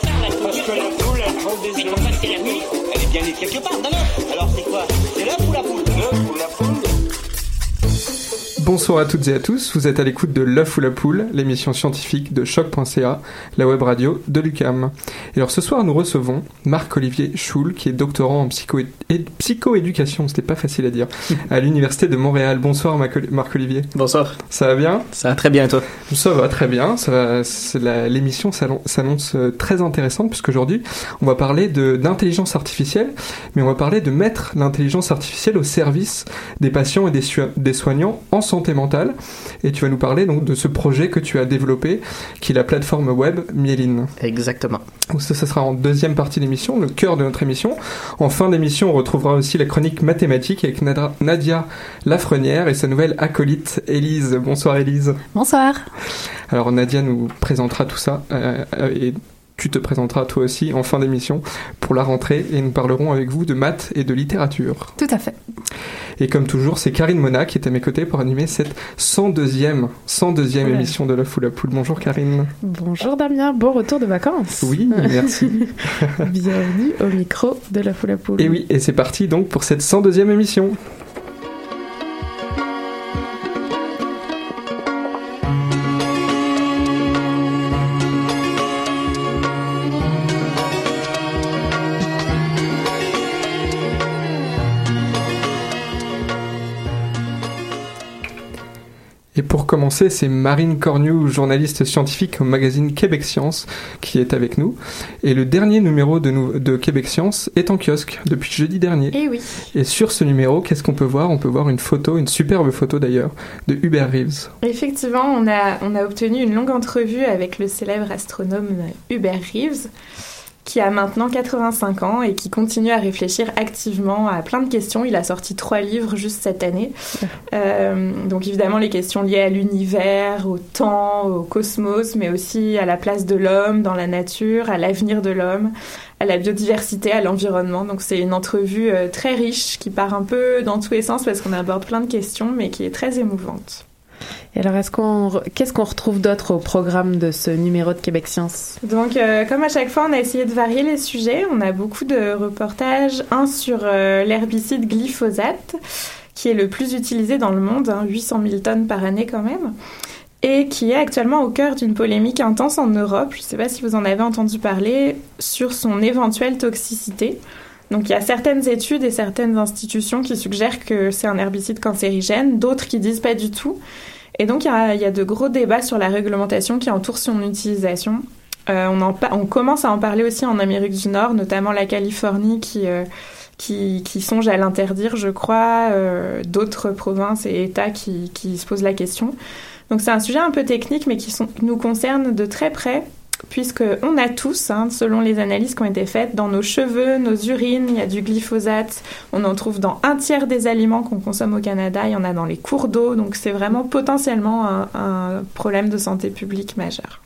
Parce que la poule, elle prend des Mais œufs. pourquoi c'est la nuit Elle est bien née quelque part, d'un œuf. Alors c'est quoi? C'est l'œuf ou la poule? L'œuf ou la poule? Bonsoir à toutes et à tous, vous êtes à l'écoute de L'œuf ou la poule, l'émission scientifique de choc.ca, la web radio de l'UCAM. Et alors ce soir nous recevons Marc-Olivier Schul, qui est doctorant en psycho psychoéducation, c'était pas facile à dire, à l'Université de Montréal. Bonsoir Marc- Marc-Olivier. Bonsoir. Ça va bien? Ça va très bien, et toi? Ça va très bien, l'émission s'annonce euh, très intéressante puisqu'aujourd'hui on va parler d'intelligence artificielle, mais on va parler de mettre l'intelligence artificielle au service des patients et des, des soignants en santé mentale. Et tu vas nous parler donc de ce projet que tu as développé, qui est la plateforme web Mieline. Exactement. Donc ça, ça sera en deuxième partie d'émission, le cœur de notre émission. En fin d'émission, on retrouvera aussi la chronique mathématique avec Nadia Lafrenière et sa nouvelle acolyte Élise. Bonsoir Élise. Bonsoir. Alors Nadia nous présentera tout ça euh, et tu te présenteras toi aussi en fin d'émission pour la rentrée et nous parlerons avec vous de maths et de littérature. Tout à fait. Et comme toujours, c'est Karine Mona qui est à mes côtés pour animer cette 102e, 102e Ouais. émission de La Foule à Poule. Bonjour Karine. Bonjour Damien, bon retour de vacances. Oui, merci. Bienvenue au micro de la foule à poule. Et oui, et c'est parti donc pour cette 102e émission. Commencer, c'est Marine Cornu, journaliste scientifique au magazine Québec Science, qui est avec nous. Et le dernier numéro de, Québec Science est en kiosque depuis jeudi dernier. Et oui. Et sur ce numéro, qu'est-ce qu'on peut voir? On peut voir une photo, une superbe photo d'ailleurs, de Hubert Reeves. Effectivement, on a, on a obtenu une longue entrevue avec le célèbre astronome Hubert Reeves, qui a maintenant 85 ans et qui continue à réfléchir activement à plein de questions. Il a sorti trois livres juste cette année. Euh, donc évidemment les questions liées à l'univers, au temps, au cosmos, mais aussi à la place de l'homme dans la nature, à l'avenir de l'homme, à la biodiversité, à l'environnement. Donc c'est une entrevue euh, très riche qui part un peu dans tous les sens parce qu'on aborde plein de questions, mais qui est très émouvante. Et alors, qu'est-ce qu'on retrouve d'autre au programme de ce numéro de Québec Science? Donc, euh, comme à chaque fois, on a essayé de varier les sujets. On a beaucoup de reportages. Un sur euh, l'herbicide glyphosate, qui est le plus utilisé dans le monde, hein, 800 000 tonnes par année quand même. et qui est actuellement au cœur d'une polémique intense en Europe. Je ne sais pas si vous en avez entendu parler sur son éventuelle toxicité. Donc il y a certaines études et certaines institutions qui suggèrent que c'est un herbicide cancérigène, d'autres qui disent pas du tout. Et donc il y, a, de gros débats sur la réglementation qui entoure son utilisation. Euh, on, en, on commence à en parler aussi en Amérique du Nord, notamment la Californie qui, euh, songe à l'interdire, je crois, euh, d'autres provinces et États qui, se posent la question. Donc c'est un sujet un peu technique, mais qui nous concerne de très près, puisqu'on a tous, hein, selon les analyses qui ont été faites, dans nos cheveux, nos urines, il y a du glyphosate, on en trouve dans un tiers des aliments qu'on consomme au Canada, il y en a dans les cours d'eau, donc c'est vraiment potentiellement un problème de santé publique majeur.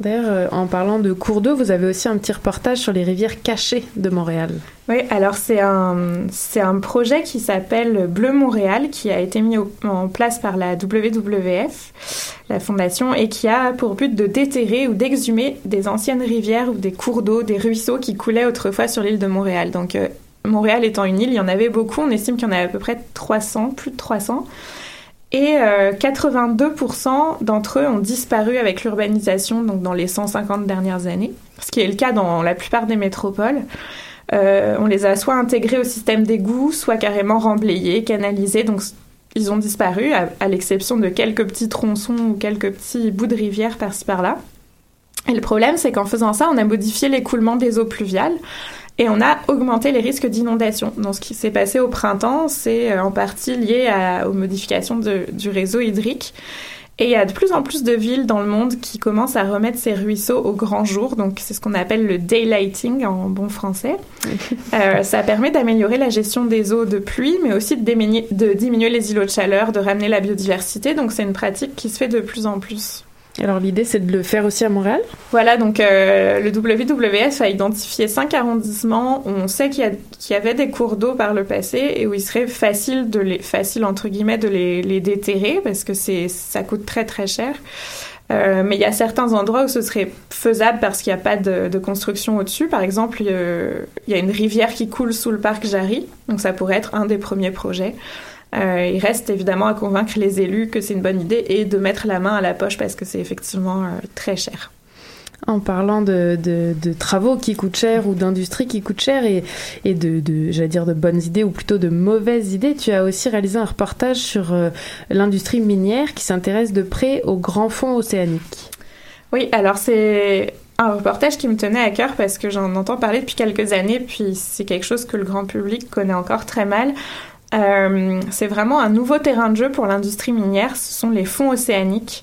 D'ailleurs, en parlant de cours d'eau, vous avez aussi un petit reportage sur les rivières cachées de Montréal. Oui, alors c'est un, c'est un projet qui s'appelle Bleu Montréal, qui a été mis en place par la WWF, la fondation, et qui a pour but de déterrer ou d'exhumer des anciennes rivières ou des cours d'eau, des ruisseaux qui coulaient autrefois sur l'île de Montréal. Donc, euh, Montréal étant une île, il y en avait beaucoup, on estime qu'il y en avait à peu près 300, plus de 300. Et euh, 82% d'entre eux ont disparu avec l'urbanisation, donc dans les 150 dernières années, ce qui est le cas dans la plupart des métropoles. Euh, on les a soit intégrés au système d'égout, soit carrément remblayés, canalisés, donc ils ont disparu, à l'exception de quelques petits tronçons ou quelques petits bouts de rivière par-ci par-là. Et le problème, c'est qu'en faisant ça, on a modifié l'écoulement des eaux pluviales et on a augmenté les risques d'inondation. Donc ce qui s'est passé au printemps, c'est euh, en partie lié à, aux modifications de, du réseau hydrique. Et il y a de plus en plus de villes dans le monde qui commencent à remettre ces ruisseaux au grand jour. Donc, c'est ce qu'on appelle le daylighting en bon français. euh, ça permet d'améliorer la gestion des eaux de pluie, mais aussi de de diminuer les îlots de chaleur, de ramener la biodiversité. Donc, c'est une pratique qui se fait de plus en plus. Alors l'idée c'est de le faire aussi à Montréal Voilà, donc euh, le WWF a identifié cinq arrondissements où on sait qu'il y, y, avait des cours d'eau par le passé et où il serait facile de les, facile entre guillemets de les, déterrer parce que ça coûte très très cher. Euh, mais il y a certains endroits où ce serait faisable parce qu'il n'y a pas de construction au-dessus. Par exemple, il y a une rivière qui coule sous le parc Jarry, donc ça pourrait être un des premiers projets. Euh, il reste évidemment à convaincre les élus que c'est une bonne idée et de mettre la main à la poche parce que c'est effectivement euh, très cher. En parlant de, de, de, travaux qui coûtent cher ou d'industrie qui coûtent cher et, et de, de j'allais dire de bonnes idées ou plutôt de mauvaises idées, tu as aussi réalisé un reportage sur euh, l'industrie minière qui s'intéresse de près aux grands fonds océaniques. Oui, alors c'est un reportage qui me tenait à cœur parce que j'en entends parler depuis quelques années, puis c'est quelque chose que le grand public connaît encore très mal. Euh, c'est vraiment un nouveau terrain de jeu pour l'industrie minière, ce sont les fonds océaniques.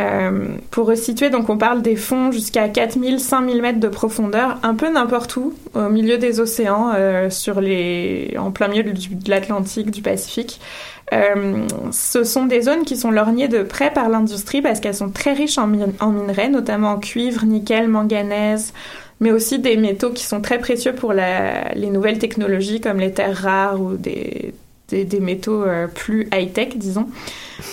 Euh, pour resituer, donc on parle des fonds jusqu'à 4000, 5000 mètres de profondeur, un peu n'importe où, au milieu des océans, euh, sur les, en plein milieu du, de l'Atlantique, du Pacifique. Ce sont des zones qui sont lorgnées de près par l'industrie parce qu'elles sont très riches en minerais, notamment en cuivre, nickel, manganèse, mais aussi des métaux qui sont très précieux pour la, les nouvelles technologies comme les terres rares ou des, des, des métaux euh, plus high-tech, disons.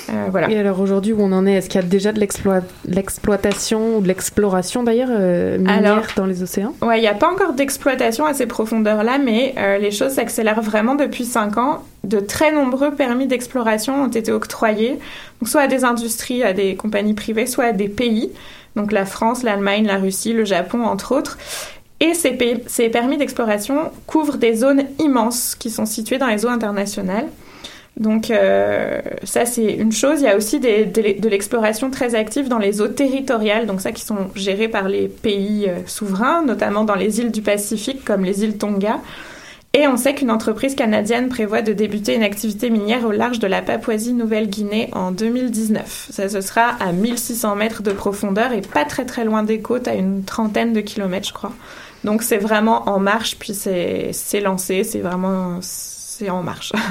Euh, voilà. Et alors aujourd'hui, où on en est Est-ce qu'il y a déjà de l'exploitation ou de l'exploration d'ailleurs euh, minière alors, dans les océans? Ouais, il n'y a pas encore d'exploitation à ces profondeurs-là, mais euh, les choses s'accélèrent vraiment depuis 5 ans. De très nombreux permis d'exploration ont été octroyés, donc soit à des industries, à des compagnies privées, soit à des pays donc la France, l'Allemagne, la Russie, le Japon, entre autres. Et ces, permis d'exploration couvrent des zones immenses qui sont situées dans les eaux internationales. Donc euh, ça c'est une chose. Il y a aussi de l'exploration très active dans les eaux territoriales, donc ça qui sont gérées par les pays euh, souverains, notamment dans les îles du Pacifique comme les îles Tonga. Et on sait qu'une entreprise canadienne prévoit de débuter une activité minière au large de la Papouasie-Nouvelle-Guinée en 2019. Ça, ce sera à 1600 mètres de profondeur et pas très très loin des côtes, à une trentaine de kilomètres, je crois. Donc c'est vraiment en marche, puis c'est lancé, c'est vraiment c'est en marche.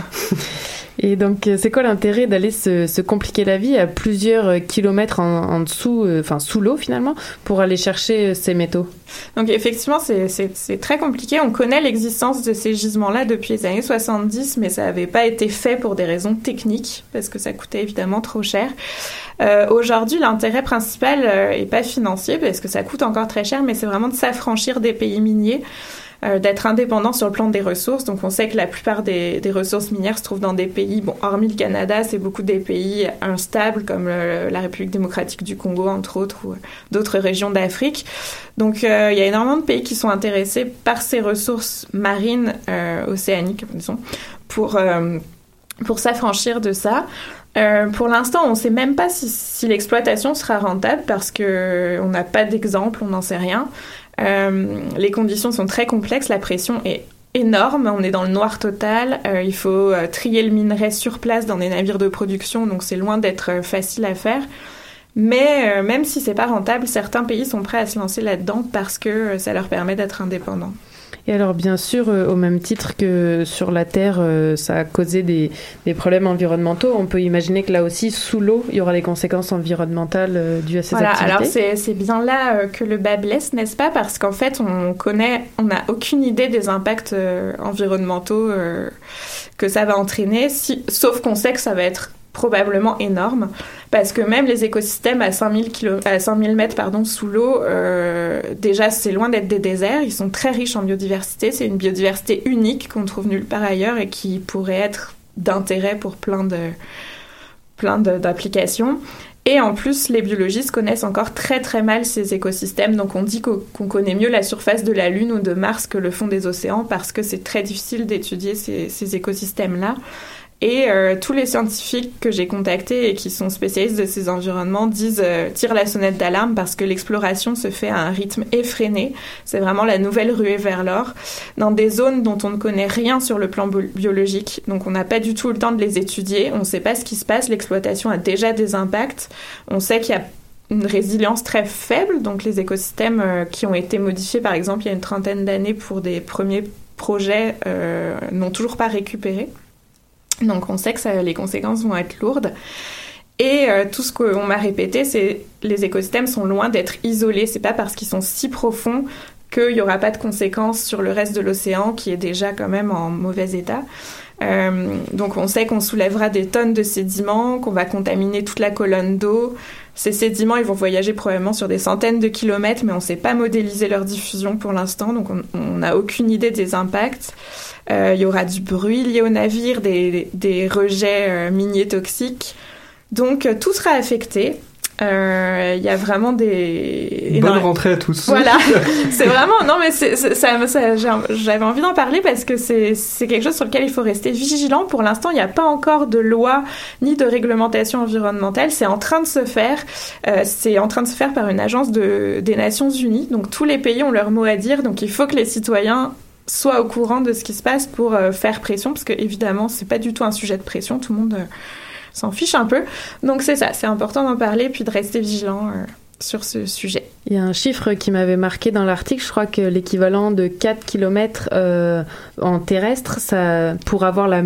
Et donc, c'est quoi l'intérêt d'aller se, se, compliquer la vie à plusieurs kilomètres en, en dessous, euh, enfin sous l'eau finalement, pour aller chercher ces métaux? Donc, effectivement, c'est très compliqué. On connaît l'existence de ces gisements-là depuis les années 70, mais ça n'avait pas été fait pour des raisons techniques, parce que ça coûtait évidemment trop cher. Euh, Aujourd'hui, l'intérêt principal euh, est pas financier, parce que ça coûte encore très cher, mais c'est vraiment de s'affranchir des pays miniers. Euh, d'être indépendant sur le plan des ressources. Donc on sait que la plupart des, ressources minières se trouvent dans des pays, bon, hormis le Canada, c'est beaucoup des pays instables comme la République démocratique du Congo, entre autres, ou d'autres régions d'Afrique. Donc euh, il y a énormément de pays qui sont intéressés par ces ressources marines euh, océaniques, disons, pour, euh, pour s'affranchir de ça. pour l'instant, on ne sait même pas si, si l'exploitation sera rentable parce que on n'a pas d'exemple, on n'en sait rien. Euh, les conditions sont très complexes, la pression est énorme, on est dans le noir total, euh, il faut euh, trier le minerai sur place dans des navires de production, donc c'est loin d'être facile à faire. Mais même si c'est pas rentable, certains pays sont prêts à se lancer là-dedans parce que ça leur permet d'être indépendants. Et alors, bien sûr, euh, au même titre que sur la Terre, euh, ça a causé des, des, problèmes environnementaux, on peut imaginer que là aussi, sous l'eau, il y aura des conséquences environnementales euh, dues à ces voilà, activités. Alors, c'est bien là que le bas blesse, n'est-ce pas? Parce qu'en fait, on connaît, on n'a aucune idée des impacts environnementaux que ça va entraîner, si, sauf qu'on sait que ça va être probablement énorme parce que même les écosystèmes à 5000 km, à 5000 mètres pardon sous l'eau euh, déjà c'est loin d'être des déserts. Ils sont très riches en biodiversité. C'est une biodiversité unique qu'on trouve nulle part ailleurs et qui pourrait être d'intérêt pour plein de plein d'applications. Et en plus, les biologistes connaissent encore très très mal ces écosystèmes, donc on dit qu'on connaît mieux la surface de la Lune ou de Mars que le fond des océans parce que c'est très difficile d'étudier ces écosystèmes-là. Et euh, tous les scientifiques que j'ai contactés et qui sont spécialistes de ces environnements disent euh, la sonnette d'alarme parce que l'exploration se fait à un rythme effréné. C'est vraiment la nouvelle ruée vers l'or dans des zones dont on ne connaît rien sur le plan biologique. Donc on n'a pas du tout le temps de les étudier. On ne sait pas ce qui se passe. L'exploitation a déjà des impacts. On sait qu'il y a une résilience très faible. Donc les écosystèmes euh, qui ont été modifiés, par exemple, il y a une trentaine d'années pour des premiers projets, euh, n'ont toujours pas récupéré. Donc on sait que ça, les conséquences vont être lourdes. Et euh, tout ce qu'on m'a répété, c'est les écosystèmes sont loin d'être isolés. C'est pas parce qu'ils sont si profonds qu'il n'y aura pas de conséquences sur le reste de l'océan qui est déjà quand même en mauvais état. Euh, donc on sait qu'on soulèvera des tonnes de sédiments, qu'on va contaminer toute la colonne d'eau. Ces sédiments, ils vont voyager probablement sur des centaines de kilomètres, mais on ne sait pas modéliser leur diffusion pour l'instant, donc on n'a aucune idée des impacts. Euh, il y aura du bruit lié au navire, des, des rejets euh, miniers toxiques. Donc euh, tout sera affecté. Il y a vraiment des bonne rentrée à tous. Voilà, c'est vraiment non mais c'est, ça, ça j'avais envie d'en parler parce que c'est c'est quelque chose sur lequel il faut rester vigilant. Pour l'instant, il n'y a pas encore de loi ni de réglementation environnementale. C'est en train de se faire. Euh, c'est en train de se faire par une agence de des Nations Unies. Donc tous les pays ont leur mot à dire. Donc il faut que les citoyens soit au courant de ce qui se passe pour euh, faire pression, parce que évidemment, c'est pas du tout un sujet de pression, tout le monde euh, s'en fiche un peu. Donc c'est ça, c'est important d'en parler puis de rester vigilant euh, sur ce sujet. Il y a un chiffre qui m'avait marqué dans l'article, je crois que l'équivalent de 4 km euh, en terrestre, ça, pour, avoir la,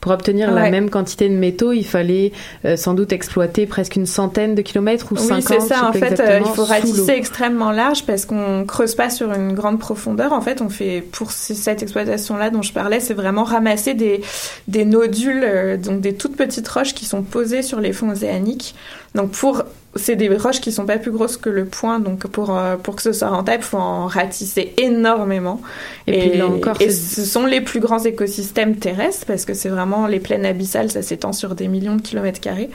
pour obtenir la même quantité de métaux, il fallait euh, sans doute exploiter presque une centaine de kilomètres ou 50 Oui, c'est ça, en fait, euh, il faut ratisser extrêmement large parce qu'on creuse pas sur une grande profondeur. En fait, on fait, pour cette exploitation-là dont je parlais, c'est vraiment ramasser des, des nodules, donc des toutes petites roches qui sont posées sur les fonds océaniques. Donc pour c'est des roches qui sont pas plus grosses que le poing, donc pour, euh, pour que ce soit rentable, il faut en ratisser énormément. Et, puis là encore, et ce sont les plus grands écosystèmes terrestres, parce que c'est vraiment les plaines abyssales, ça s'étend sur des millions de kilomètres carrés.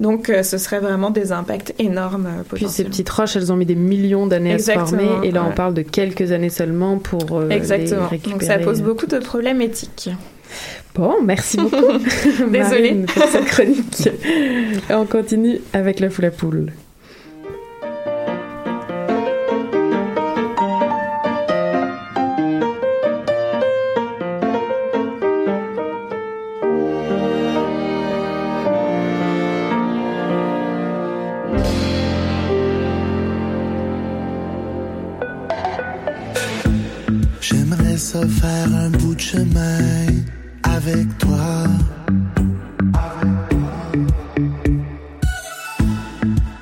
Donc euh, ce serait vraiment des impacts énormes. Euh, puis ces petites roches, elles ont mis des millions d'années à se former, et là on parle de quelques années seulement pour Exactement. les récupérer. Donc ça pose beaucoup de problèmes éthiques. Bon, merci beaucoup. Désolée pour cette chronique. On continue avec la foule à poule. Avec toi.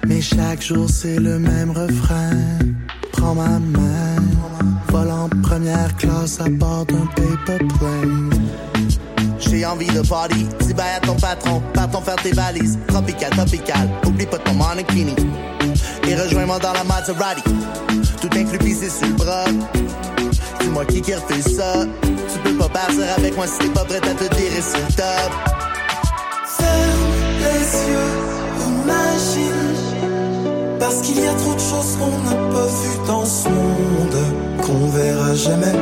Mais chaque jour c'est le même refrain. Prends ma main, vol en première classe à bord d'un paper plane. J'ai envie de party, dis bye à ton patron, partons faire tes valises. Tropical, tropical, oublie pas ton mannequin. Et rejoins-moi dans la Maserati, tout inclus pissé sur le bras. dis-moi qui qui refait ça. Avec moi si pas prête à te tirer sur. Ferme les yeux, imagine. Parce qu'il y a trop de choses qu'on n'a pas vues dans ce monde, qu'on verra jamais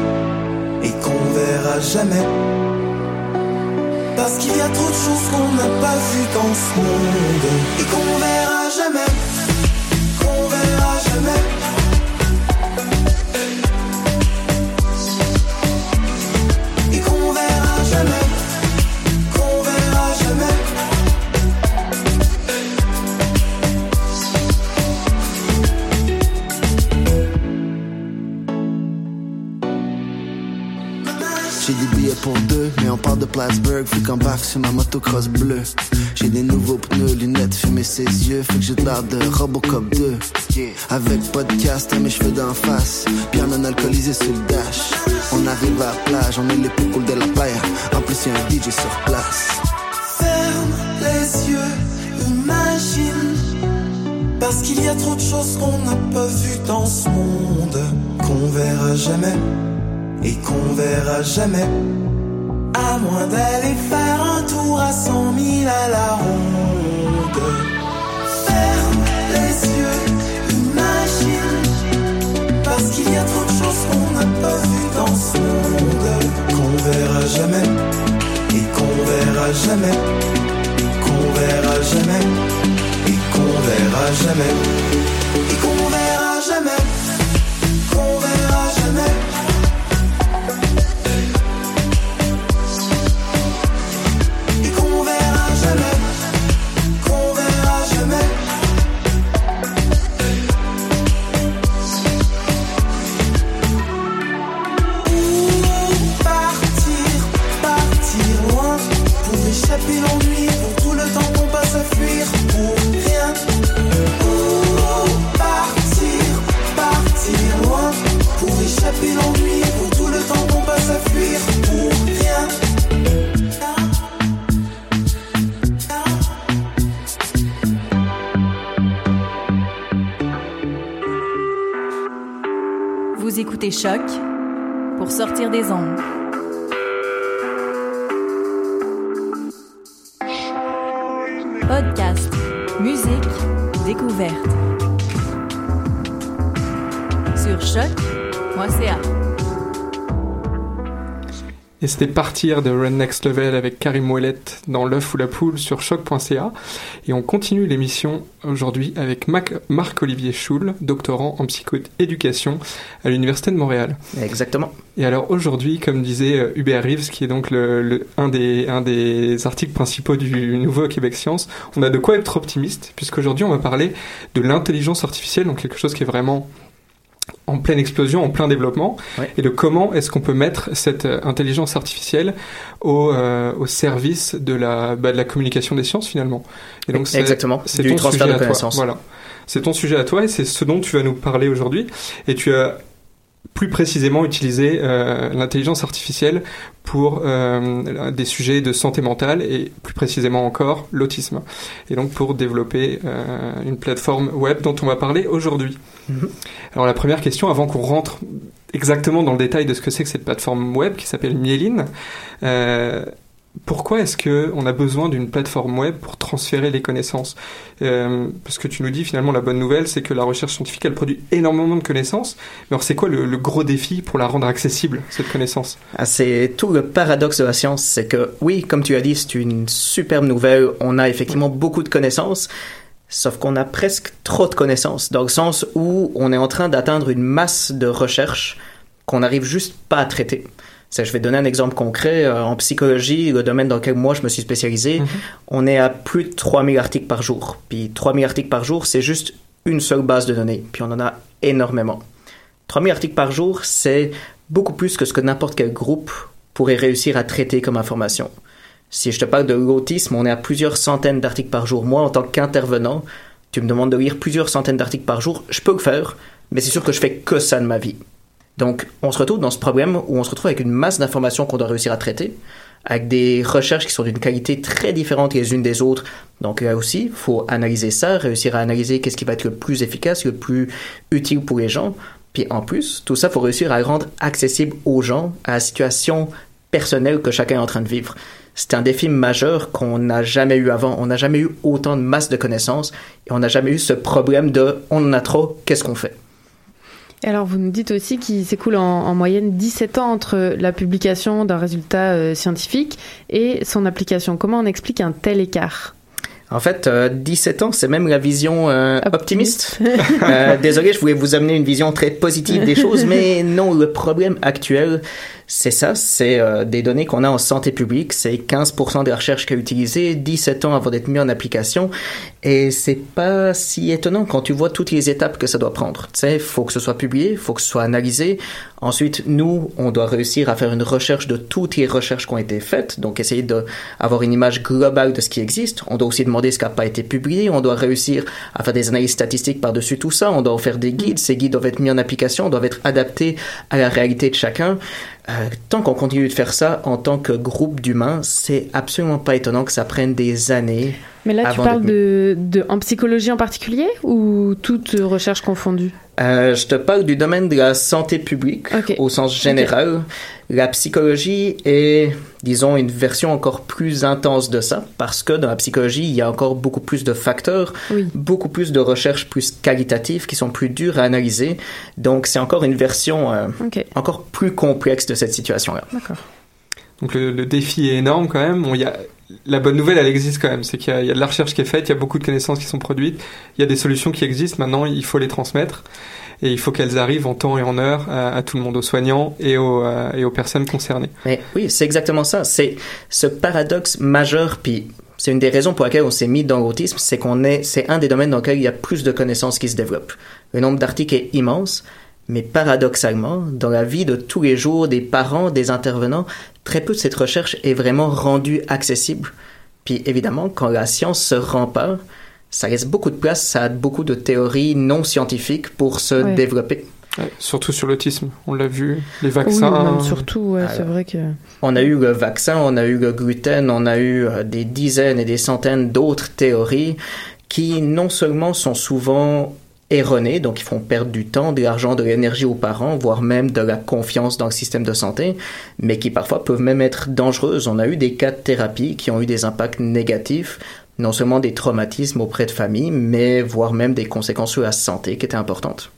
et qu'on verra jamais. Parce qu'il y a trop de choses qu'on n'a pas vues dans ce monde et qu'on verra jamais. Plattsburgh, faut qu'on barque sur ma motocross bleue. J'ai des nouveaux pneus, lunettes, fumer ses yeux, faut que j'ai de l'air de Robocop 2. Avec podcast à mes cheveux d'en face, bien non alcoolisé sur le dash. On arrive à la plage, on est les plus cool de la playa. En plus, y'a un DJ sur place. Ferme les yeux, imagine. Parce qu'il y a trop de choses qu'on n'a pas vues dans ce monde, qu'on verra jamais et qu'on verra jamais. À moins d'aller faire un tour à cent mille à la ronde. Ferme les yeux, imagine. Parce qu'il y a trop de choses qu'on n'a pas vues dans ce monde, qu'on verra jamais et qu'on verra jamais. Qu'on verra jamais et qu'on verra jamais. Des ondes. Et c'était Partir de Run Next Level avec Karim Ouellet dans l'œuf ou la poule sur choc.ca. Et on continue l'émission aujourd'hui avec Marc-Olivier Schul, doctorant en psychoéducation à l'Université de Montréal. Exactement. Et alors aujourd'hui, comme disait euh, Hubert Reeves, qui est donc le, le- un, des, un des articles principaux du Nouveau Québec Science, on a de quoi être optimiste, puisqu'aujourd'hui on va parler de l'intelligence artificielle, donc quelque chose qui est vraiment en pleine explosion, en plein développement, et de comment est-ce qu'on peut mettre cette euh, intelligence artificielle au, euh, au service de la, bah, de la communication des sciences finalement. Et donc c'est- Exactement, c'est du ton transfert sujet de connaissances. Voilà, c'est ton sujet à toi et c'est ce dont tu vas nous parler aujourd'hui. Et tu as plus précisément utiliser euh, l'intelligence artificielle pour euh, des sujets de santé mentale et plus précisément encore l'autisme. Et donc pour développer euh, une plateforme web dont on va parler aujourd'hui. Mhm. Alors la première question, avant qu'on rentre exactement dans le détail de ce que c'est que cette plateforme web qui s'appelle Mieline, euh, pourquoi est-ce que on a besoin d'une plateforme web pour transférer les connaissances? Euh, Parce que tu nous dis finalement la bonne nouvelle, c'est que la recherche scientifique elle produit énormément de connaissances. Mais alors c'est quoi le, le gros défi pour la rendre accessible cette connaissance? Ah, C'est tout le paradoxe de la science, c'est que oui, comme tu as dit, c'est une superbe nouvelle. On a effectivement beaucoup de connaissances, sauf qu'on a presque trop de connaissances, dans le sens où on est en train d'atteindre une masse de recherche qu'on n'arrive juste pas à traiter. Je vais donner un exemple concret. Euh, En psychologie, le domaine dans lequel moi je me suis spécialisé, on est à plus de 3000 articles par jour. Puis 3000 articles par jour, c'est juste une seule base de données. Puis on en a énormément. 3000 articles par jour, c'est beaucoup plus que ce que n'importe quel groupe pourrait réussir à traiter comme information. Si je te parle de l'autisme, on est à plusieurs centaines d'articles par jour. Moi, en tant qu'intervenant, tu me demandes de lire plusieurs centaines d'articles par jour, je peux le faire, mais c'est sûr que je fais que ça de ma vie. Donc, on se retrouve dans ce problème où on se retrouve avec une masse d'informations qu'on doit réussir à traiter, avec des recherches qui sont d'une qualité très différente les unes des autres. Donc là aussi, il faut analyser ça, réussir à analyser qu'est-ce qui va être le plus efficace, le plus utile pour les gens. Puis en plus, tout ça, faut réussir à rendre accessible aux gens, à la situation personnelle que chacun est en train de vivre. C'est un défi majeur qu'on n'a jamais eu avant. On n'a jamais eu autant de masse de connaissances et on n'a jamais eu ce problème de on en a trop, qu'est-ce qu'on fait? Et alors, vous nous dites aussi qu'il s'écoule en, en, moyenne 17 ans entre la publication d'un résultat euh, scientifique et son application. Comment on explique un tel écart? En fait, euh, 17 ans, c'est même la vision euh, optimiste. euh, désolé, je voulais vous amener une vision très positive des choses, mais non, le problème actuel, c'est ça, c'est euh, des données qu'on a en santé publique, c'est 15% de la recherche qui est utilisée, 17 ans avant d'être mis en application, et c'est pas si étonnant quand tu vois toutes les étapes que ça doit prendre. Tu sais, faut que ce soit publié, faut que ce soit analysé. Ensuite, nous, on doit réussir à faire une recherche de toutes les recherches qui ont été faites, donc essayer d'avoir une image globale de ce qui existe. On doit aussi demander ce qui n'a pas été publié, on doit réussir à faire des analyses statistiques par-dessus tout ça, on doit faire des guides, ces guides doivent être mis en application, doivent être adaptés à la réalité de chacun. Euh, tant qu'on continue de faire ça en tant que groupe d'humains, c'est absolument pas étonnant que ça prenne des années. Mais là, tu parles de, de, en psychologie en particulier ou toute recherche confondue? Euh, Je te parle du domaine de la santé publique okay. au sens général. La psychologie est, disons, une version encore plus intense de ça parce que dans la psychologie, il y a encore beaucoup plus de facteurs, oui. beaucoup plus de recherches plus qualitatives qui sont plus dures à analyser. Donc, c'est encore une version euh, okay. encore plus complexe de cette situation-là. D'accord. Donc le, le, défi est énorme quand même. Bon, y a, la bonne nouvelle, elle existe quand même. C'est qu'il y, y, a de la recherche qui est faite, il y a beaucoup de connaissances qui sont produites, il y a des solutions qui existent. Maintenant, il faut les transmettre et il faut qu'elles arrivent en temps et en heure à, à tout le monde, aux soignants et aux, euh, personnes concernées. Oui, c'est exactement ça. C'est ce paradoxe majeur, puis c'est une des raisons pour lesquelles on s'est mis dans l'autisme, c'est qu'on est, c'est un des domaines dans lesquels il y a plus de connaissances qui se développent. Le nombre d'articles est immense. Mais paradoxalement, dans la vie de tous les jours des parents, des intervenants, très peu de cette recherche est vraiment rendue accessible. Puis évidemment, quand la science se pas, ça laisse beaucoup de place à beaucoup de théories non scientifiques pour se ouais. développer. Ouais, surtout sur l'autisme, on l'a vu, les vaccins. Oui, surtout, ouais, c'est vrai que. On a eu le vaccin, on a eu le gluten, on a eu euh, des dizaines et des centaines d'autres théories qui non seulement sont souvent erronés, donc ils font perdre du temps, de l'argent, de l'énergie aux parents, voire même de la confiance dans le système de santé, mais qui parfois peuvent même être dangereuses. On a eu des cas de thérapie qui ont eu des impacts négatifs, non seulement des traumatismes auprès de familles, mais voire même des conséquences sur la santé qui étaient importantes.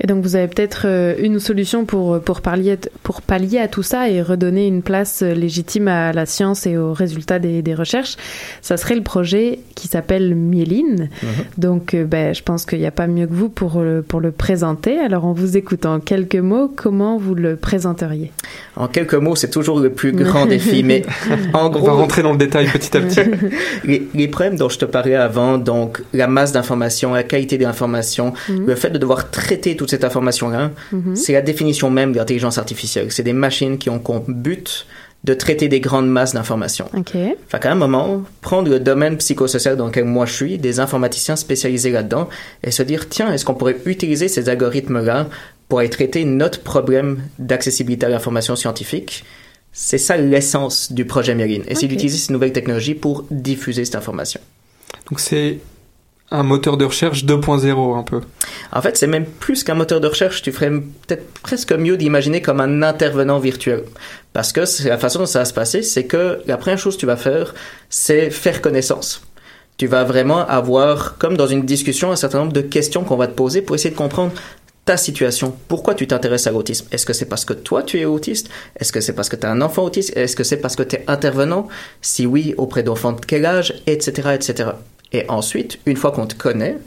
Et donc vous avez peut-être une solution pour, pour, pallier, pour pallier à tout ça et redonner une place légitime à la science et aux résultats des, des recherches. Ça serait le projet qui s'appelle Myéline. -hmm. Donc ben, je pense qu'il n'y a pas mieux que vous pour le, pour le présenter. Alors en vous écoutant en quelques mots, comment vous le présenteriez? En quelques mots, c'est toujours le plus grand défi, mais en gros... On va rentrer dans le détail petit à petit. les, les, problèmes dont je te parlais avant, donc la masse d'informations, la qualité des informations, -hmm. le fait de devoir traiter tout cette information-là, mm -hmm. c'est la définition même de l'intelligence artificielle. C'est des machines qui ont comme but de traiter des grandes masses d'informations. Okay. Fait qu'à un moment, prendre le domaine psychosocial dans lequel moi je suis, des informaticiens spécialisés là-dedans, et se dire, tiens, est-ce qu'on pourrait utiliser ces algorithmes-là pour aller traiter notre problème d'accessibilité à l'information scientifique? C'est ça l'essence du projet Myéline. Essayer okay. d'utiliser ces nouvelles technologies pour diffuser cette information. Donc c'est un moteur de recherche 2.0 un peu. En fait, c'est même plus qu'un moteur de recherche, tu ferais peut-être presque mieux d'imaginer comme un intervenant virtuel. Parce que la façon dont ça va se passer, c'est que la première chose que tu vas faire, c'est faire connaissance. Tu vas vraiment avoir, comme dans une discussion, un certain nombre de questions qu'on va te poser pour essayer de comprendre ta situation. Pourquoi tu t'intéresses à l'autisme? Est-ce que c'est parce que toi tu es autiste? Est-ce que c'est parce que tu as un enfant autiste? Est-ce que c'est parce que tu es intervenant? Si oui, auprès d'enfants de quel âge? Etc. etc. Et ensuite, une fois qu'on te connaît,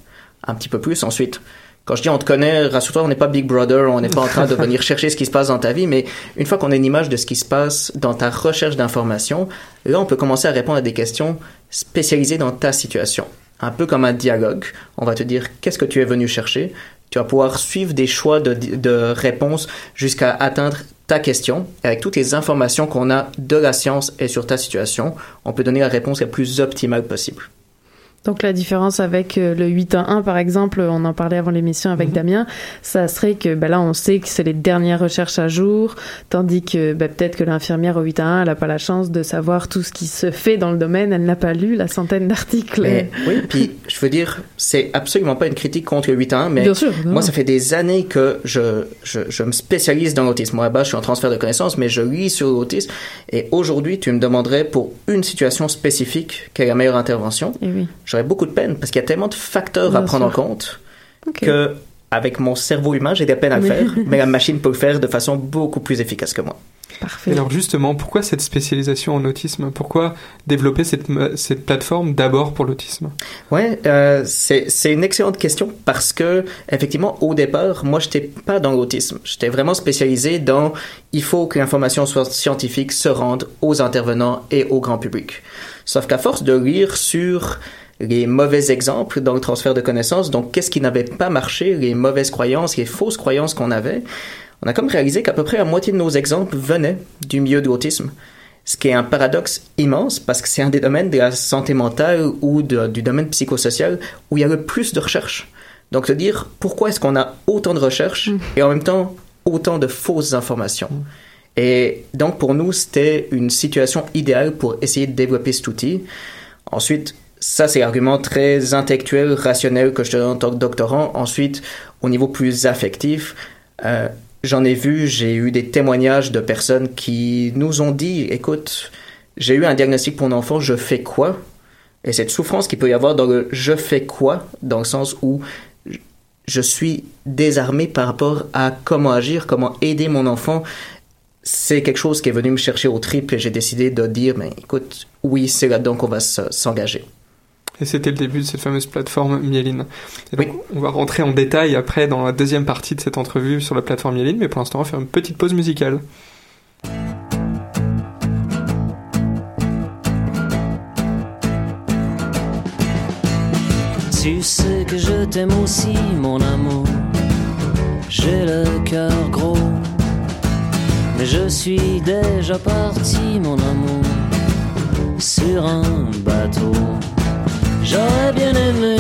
un petit peu plus, ensuite, quand je dis on te connaît, rassure-toi, on n'est pas Big Brother, on n'est pas en train de venir chercher ce qui se passe dans ta vie, mais une fois qu'on a une image de ce qui se passe dans ta recherche d'informations, là, on peut commencer à répondre à des questions spécialisées dans ta situation. Un peu comme un dialogue. On va te dire qu'est-ce que tu es venu chercher? Tu vas pouvoir suivre des choix de, de réponses jusqu'à atteindre ta question. Avec toutes les informations qu'on a de la science et sur ta situation, on peut donner la réponse la plus optimale possible. Donc la différence avec euh, le 8 à 1 par exemple, on en parlait avant l'émission avec Mhm. Damien, ça serait que bah là on sait que c'est les dernières recherches à jour, tandis que bah, peut-être que l'infirmière au 8 à 1 elle n'a pas la chance de savoir tout ce qui se fait dans le domaine, elle n'a pas lu la centaine d'articles. Oui, puis je veux dire, c'est absolument pas une critique contre le 8 à 1, mais Bien sûr, non. moi, ça fait des années que je, je, je me spécialise dans l'autisme. Moi, là-bas, je suis en transfert de connaissances, mais je lis sur l'autisme. Et aujourd'hui, tu me demanderais pour une situation spécifique quelle est la meilleure intervention? Et oui. J'aurais beaucoup de peine parce qu'il y a tellement de facteurs à prendre sûr. en compte Ok. que avec mon cerveau humain, j'ai de la peine à le faire, mais la machine peut le faire de façon beaucoup plus efficace que moi. Parfait. Et alors justement, pourquoi cette spécialisation en autisme? Pourquoi développer cette, cette plateforme d'abord pour l'autisme? Ouais, euh, c'est c'est une excellente question parce que effectivement au départ, moi j'étais pas dans l'autisme, j'étais vraiment spécialisé dans il faut que l'information soit scientifique se rende aux intervenants et au grand public. Sauf qu'à force de lire sur les mauvais exemples dans le transfert de connaissances, donc qu'est-ce qui n'avait pas marché, les mauvaises croyances, les fausses croyances qu'on avait, on a comme réalisé qu'à peu près la moitié de nos exemples venaient du milieu de l'autisme. Ce qui est un paradoxe immense parce que c'est un des domaines de la santé mentale ou de- du domaine psychosocial où il y a le plus de recherches. Donc, te dire pourquoi est-ce qu'on a autant de recherches et en même temps autant de fausses informations? Et donc, pour nous, c'était une situation idéale pour essayer de développer cet outil. Ensuite, ça, c'est l'argument très intellectuel, rationnel que je te donne en tant que doctorant. Ensuite, au niveau plus affectif, euh, j'en ai vu, j'ai eu des témoignages de personnes qui nous ont dit, écoute, j'ai eu un diagnostic pour mon enfant, je fais quoi? Et cette souffrance qu'il peut y avoir dans le je fais quoi, dans le sens où je- suis désarmé par rapport à comment agir, comment aider mon enfant, c'est quelque chose qui est venu me chercher au trip et j'ai décidé de dire, mais écoute, oui, c'est là-dedans qu'on va s'engager. Et c'était le début de cette fameuse plateforme Mieline. Et donc, on va rentrer en détail après dans la deuxième partie de cette entrevue sur la plateforme Mieline, mais pour l'instant, on va faire une petite pause musicale. Tu sais que je t'aime aussi, mon amour. J'ai le cœur gros, mais je suis déjà parti, mon amour, sur un bateau. J'aurais bien aimé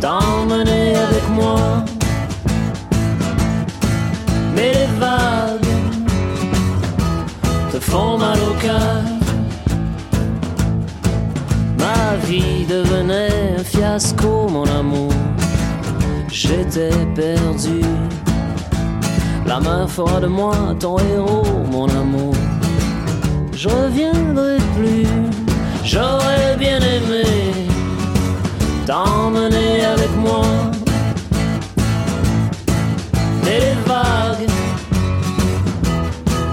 t'emmener avec moi, mais les vagues te font mal au cœur. Ma vie devenait un fiasco, mon amour. J'étais perdu. La main fera de moi ton héros, mon amour. Je reviendrai plus. J'aurais bien aimé t'emmener avec moi. Les vagues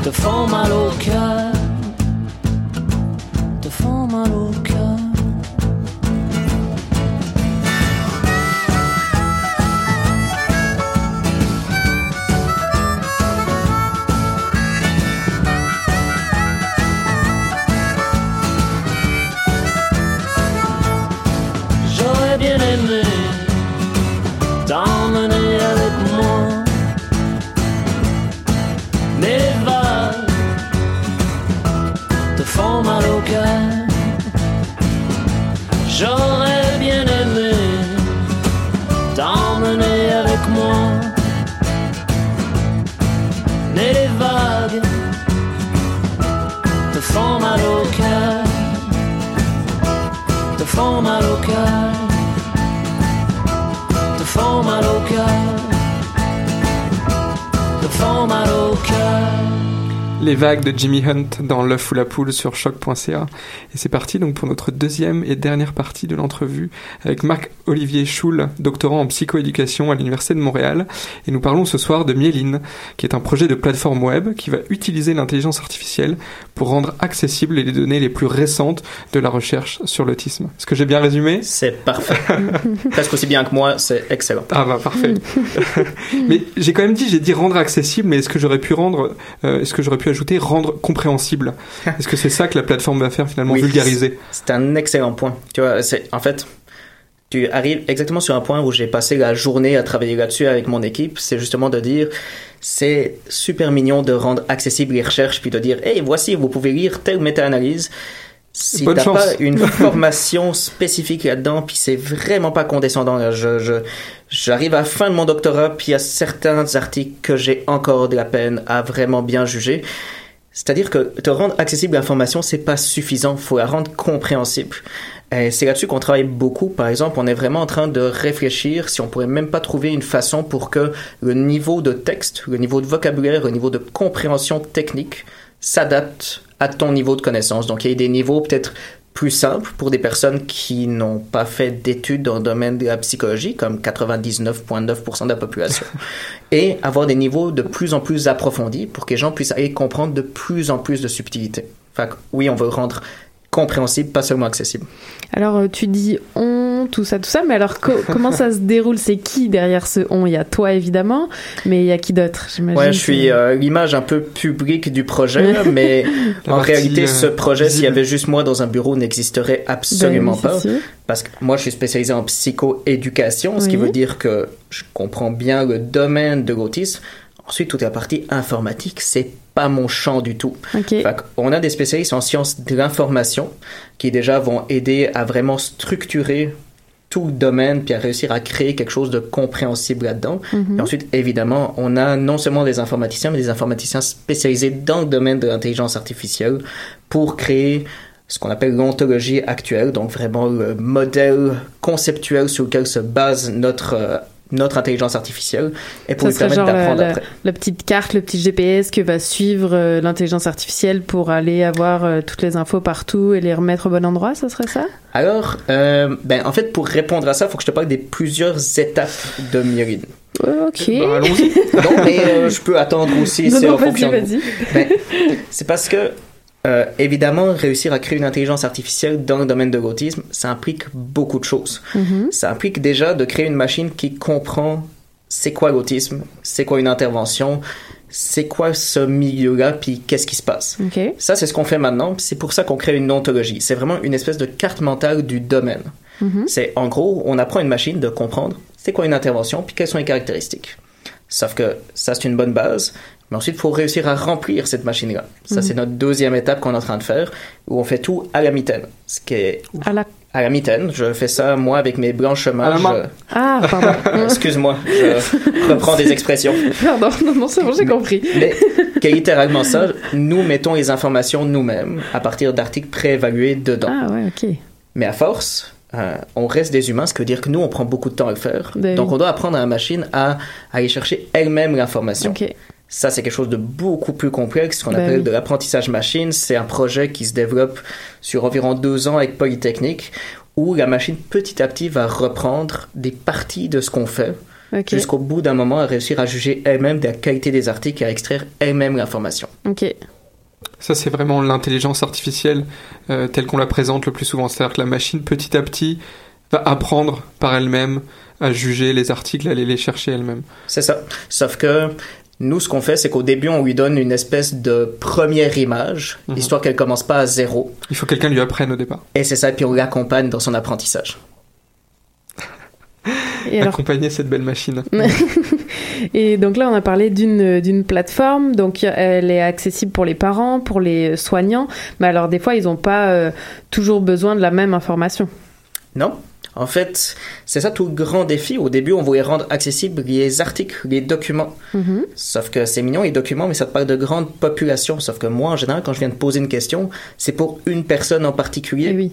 te font mal au cœur. Te font mal au cœur. Les vagues de Jimmy Hunt dans L'œuf ou la poule sur choc.ca. Et c'est parti donc pour notre deuxième et dernière partie de l'entrevue avec Marc-Olivier Schul, doctorant en psychoéducation à l'Université de Montréal. Et nous parlons ce soir de Mieline, qui est un projet de plateforme web qui va utiliser l'intelligence artificielle pour rendre accessibles les données les plus récentes de la recherche sur l'autisme. Est-ce que j'ai bien résumé? C'est parfait. Presque aussi bien que moi, c'est excellent. Ah bah parfait. mais j'ai quand même dit, j'ai dit rendre accessible, mais est-ce que j'aurais pu rendre, euh, est-ce que j'aurais pu ajouter rendre compréhensible Est-ce que c'est ça que la plateforme va faire finalement, Oui, vulgariser C'est un excellent point. Tu vois, c'est en fait, tu arrives exactement sur un point où j'ai passé la journée à travailler là-dessus avec mon équipe. C'est justement de dire, c'est super mignon de rendre accessible les recherches puis de dire, hey, voici, vous pouvez lire telle méta-analyse. Si t'as pas une formation spécifique là-dedans, puis c'est vraiment pas condescendant. là. Je, je, j'arrive à la fin de mon doctorat, puis il y a certains articles que j'ai encore de la peine à vraiment bien juger. C'est-à-dire que te rendre accessible l'information, c'est pas suffisant. Faut la rendre compréhensible. Et c'est là-dessus qu'on travaille beaucoup. Par exemple, on est vraiment en train de réfléchir si on pourrait même pas trouver une façon pour que le niveau de texte, le niveau de vocabulaire, le niveau de compréhension technique s'adapte à ton niveau de connaissance. Donc, il y a des niveaux peut-être plus simples pour des personnes qui n'ont pas fait d'études dans le domaine de la psychologie, comme 99,9% de la population, et avoir des niveaux de plus en plus approfondis pour que les gens puissent aller comprendre de plus en plus de subtilités. Fait que, oui, on veut rendre compréhensible, pas seulement accessible. Alors, euh, tu dis on, tout ça, tout ça, mais alors co- comment ça se déroule? C'est qui derrière ce on? Il y a toi évidemment, mais il y a qui d'autre j'imagine? Ouais, je suis euh, l'image un peu publique du projet, mais en réalité, euh, ce projet, s'il y avait juste moi dans un bureau, n'existerait absolument Ben oui, pas. sûr. Parce que moi, je suis spécialisé en psychoéducation, ce qui veut dire que je comprends bien le domaine de l'autisme. Ensuite, toute la partie informatique, c'est pas mon champ du tout. On a des spécialistes en sciences de l'information qui déjà vont aider à vraiment structurer tout le domaine puis à réussir à créer quelque chose de compréhensible là-dedans. Mhm. Et ensuite, évidemment, on a non seulement des informaticiens, mais des informaticiens spécialisés dans le domaine de l'intelligence artificielle pour créer ce qu'on appelle l'ontologie actuelle, donc vraiment le modèle conceptuel sur lequel se base notre, euh, notre intelligence artificielle, et pour Ça lui permettre d'apprendre après. la petite carte, le petit GPS que va suivre euh, l'intelligence artificielle pour aller avoir euh, toutes les infos partout et les remettre au bon endroit, ça serait ça? Alors, euh, ben, en fait, pour répondre à ça, il faut que je te parle des plusieurs étapes de Myrine. Ok. Non, mais je peux attendre aussi, Non, c'est non, en vas-y, vas-y. Ben, c'est parce que, euh, évidemment, réussir à créer une intelligence artificielle dans le domaine de l'autisme, ça implique beaucoup de choses. Mhm. Ça implique déjà de créer une machine qui comprend c'est quoi l'autisme, c'est quoi une intervention, c'est quoi ce milieu-là, puis qu'est-ce qui se passe. Ça, c'est ce qu'on fait maintenant, c'est pour ça qu'on crée une ontologie. C'est vraiment une espèce de carte mentale du domaine. Mhm. C'est en gros, on apprend à une machine de comprendre c'est quoi une intervention, puis quelles sont les caractéristiques. Sauf que ça, c'est une bonne base. Mais ensuite, il faut réussir à remplir cette machine-là. Ça, Mhm. c'est notre deuxième étape qu'on est en train de faire, où on fait tout à la mitaine. Ce qui est À la... à la mitaine. Je fais ça, moi, avec mes main. Euh, Ah, pardon. Excuse-moi, je reprends des expressions. pardon, non, non, c'est bon, j'ai compris. Mais qui est littéralement ça, nous mettons les informations nous-mêmes à partir d'articles préévalués dedans. Ah ouais, ok. Mais à force, euh, on reste des humains, ce qui veut dire que nous, on prend beaucoup de temps à le faire. Ben Donc, on doit apprendre à la machine à, à aller chercher elle-même l'information. Ok. Ça, c'est quelque chose de beaucoup plus complexe, ce qu'on Ben appelle oui. de l'apprentissage machine. C'est un projet qui se développe sur environ deux ans avec Polytechnique, où la machine, petit à petit, va reprendre des parties de ce qu'on fait, jusqu'au bout d'un moment, à réussir à juger elle-même de la qualité des articles et à extraire elle-même l'information. Ok. Ça, c'est vraiment l'intelligence artificielle euh, telle qu'on la présente le plus souvent. C'est-à-dire que la machine, petit à petit, va apprendre par elle-même à juger les articles, à aller les chercher elle-même. C'est ça. Sauf que nous, ce qu'on fait, c'est qu'au début, on lui donne une espèce de première image, Mhm. histoire qu'elle commence pas à zéro. Il faut que quelqu'un lui apprenne au départ. Et c'est ça, puis on l'accompagne dans son apprentissage. Et alors, Accompagner cette belle machine. Et donc là, on a parlé d'une d'une plateforme, donc elle est accessible pour les parents, pour les soignants, mais alors des fois, ils n'ont pas euh, toujours besoin de la même information. Non En fait, c'est ça tout le grand défi. Au début, on voulait rendre accessibles les articles, les documents. Mhm. Sauf que c'est mignon les documents, mais ça te parle de grandes populations. Sauf que moi, en général, quand je viens de poser une question, c'est pour une personne en particulier.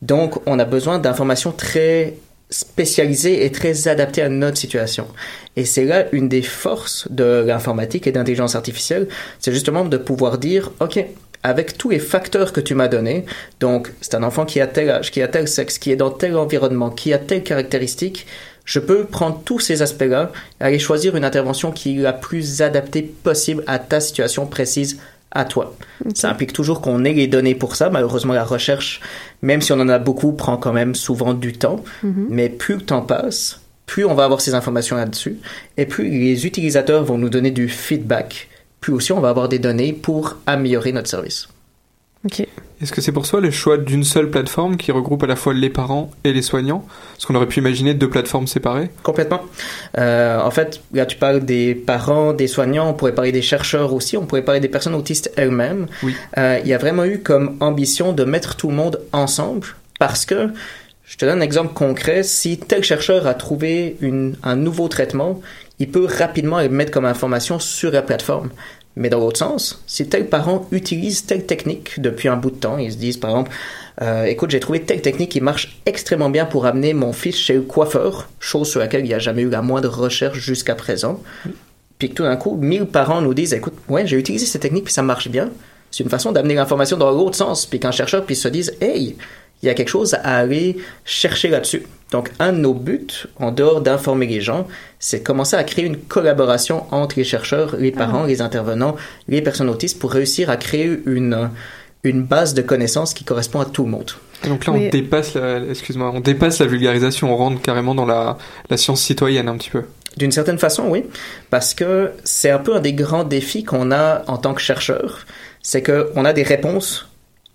Donc, on a besoin d'informations très spécialisées et très adaptées à notre situation. Et c'est là une des forces de l'informatique et de l'intelligence artificielle, c'est justement de pouvoir dire, OK, avec tous les facteurs que tu m'as donnés, donc c'est un enfant qui a tel âge, qui a tel sexe, qui est dans tel environnement, qui a telle caractéristique, je peux prendre tous ces aspects-là et aller choisir une intervention qui est la plus adaptée possible à ta situation précise à toi. Ça implique toujours qu'on ait les données pour ça. Malheureusement, la recherche, même si on en a beaucoup, prend quand même souvent du temps. Mhm. Mais plus le temps passe, plus on va avoir ces informations là-dessus, et plus les utilisateurs vont nous donner du feedback, plus aussi on va avoir des données pour améliorer notre service. Ok. Est-ce que c'est pour soi le choix d'une seule plateforme qui regroupe à la fois les parents et les soignants? Est-ce qu'on aurait pu imaginer deux plateformes séparées Complètement. Euh, en fait, là, tu parles des parents, des soignants, on pourrait parler des chercheurs aussi, on pourrait parler des personnes autistes elles-mêmes. Oui. Euh, il y a vraiment eu comme ambition de mettre tout le monde ensemble parce que, je te donne un exemple concret, si tel chercheur a trouvé une, un nouveau traitement, il peut rapidement le mettre comme information sur la plateforme. Mais dans l'autre sens, si tel parent utilise telle technique depuis un bout de temps, ils se disent par exemple, euh, écoute, j'ai trouvé telle technique qui marche extrêmement bien pour amener mon fils chez le coiffeur, chose sur laquelle il n'y a jamais eu la moindre recherche jusqu'à présent. Puis que tout d'un coup, mille parents nous disent, écoute, ouais, j'ai utilisé cette technique puis ça marche bien. C'est une façon d'amener l'information dans l'autre sens. Puis qu'un chercheur puisse se dire, hey, il y a quelque chose à aller chercher là-dessus. Donc, un de nos buts, en dehors d'informer les gens, c'est de commencer à créer une collaboration entre les chercheurs, les parents, les intervenants, les personnes autistes pour réussir à créer une, une base de connaissances qui correspond à tout le monde. Et donc là, on Oui. dépasse la, excuse-moi, on dépasse la vulgarisation, on rentre carrément dans la, la science citoyenne un petit peu. D'une certaine façon, oui, parce que c'est un peu un des grands défis qu'on a en tant que chercheur, c'est qu'on a des réponses,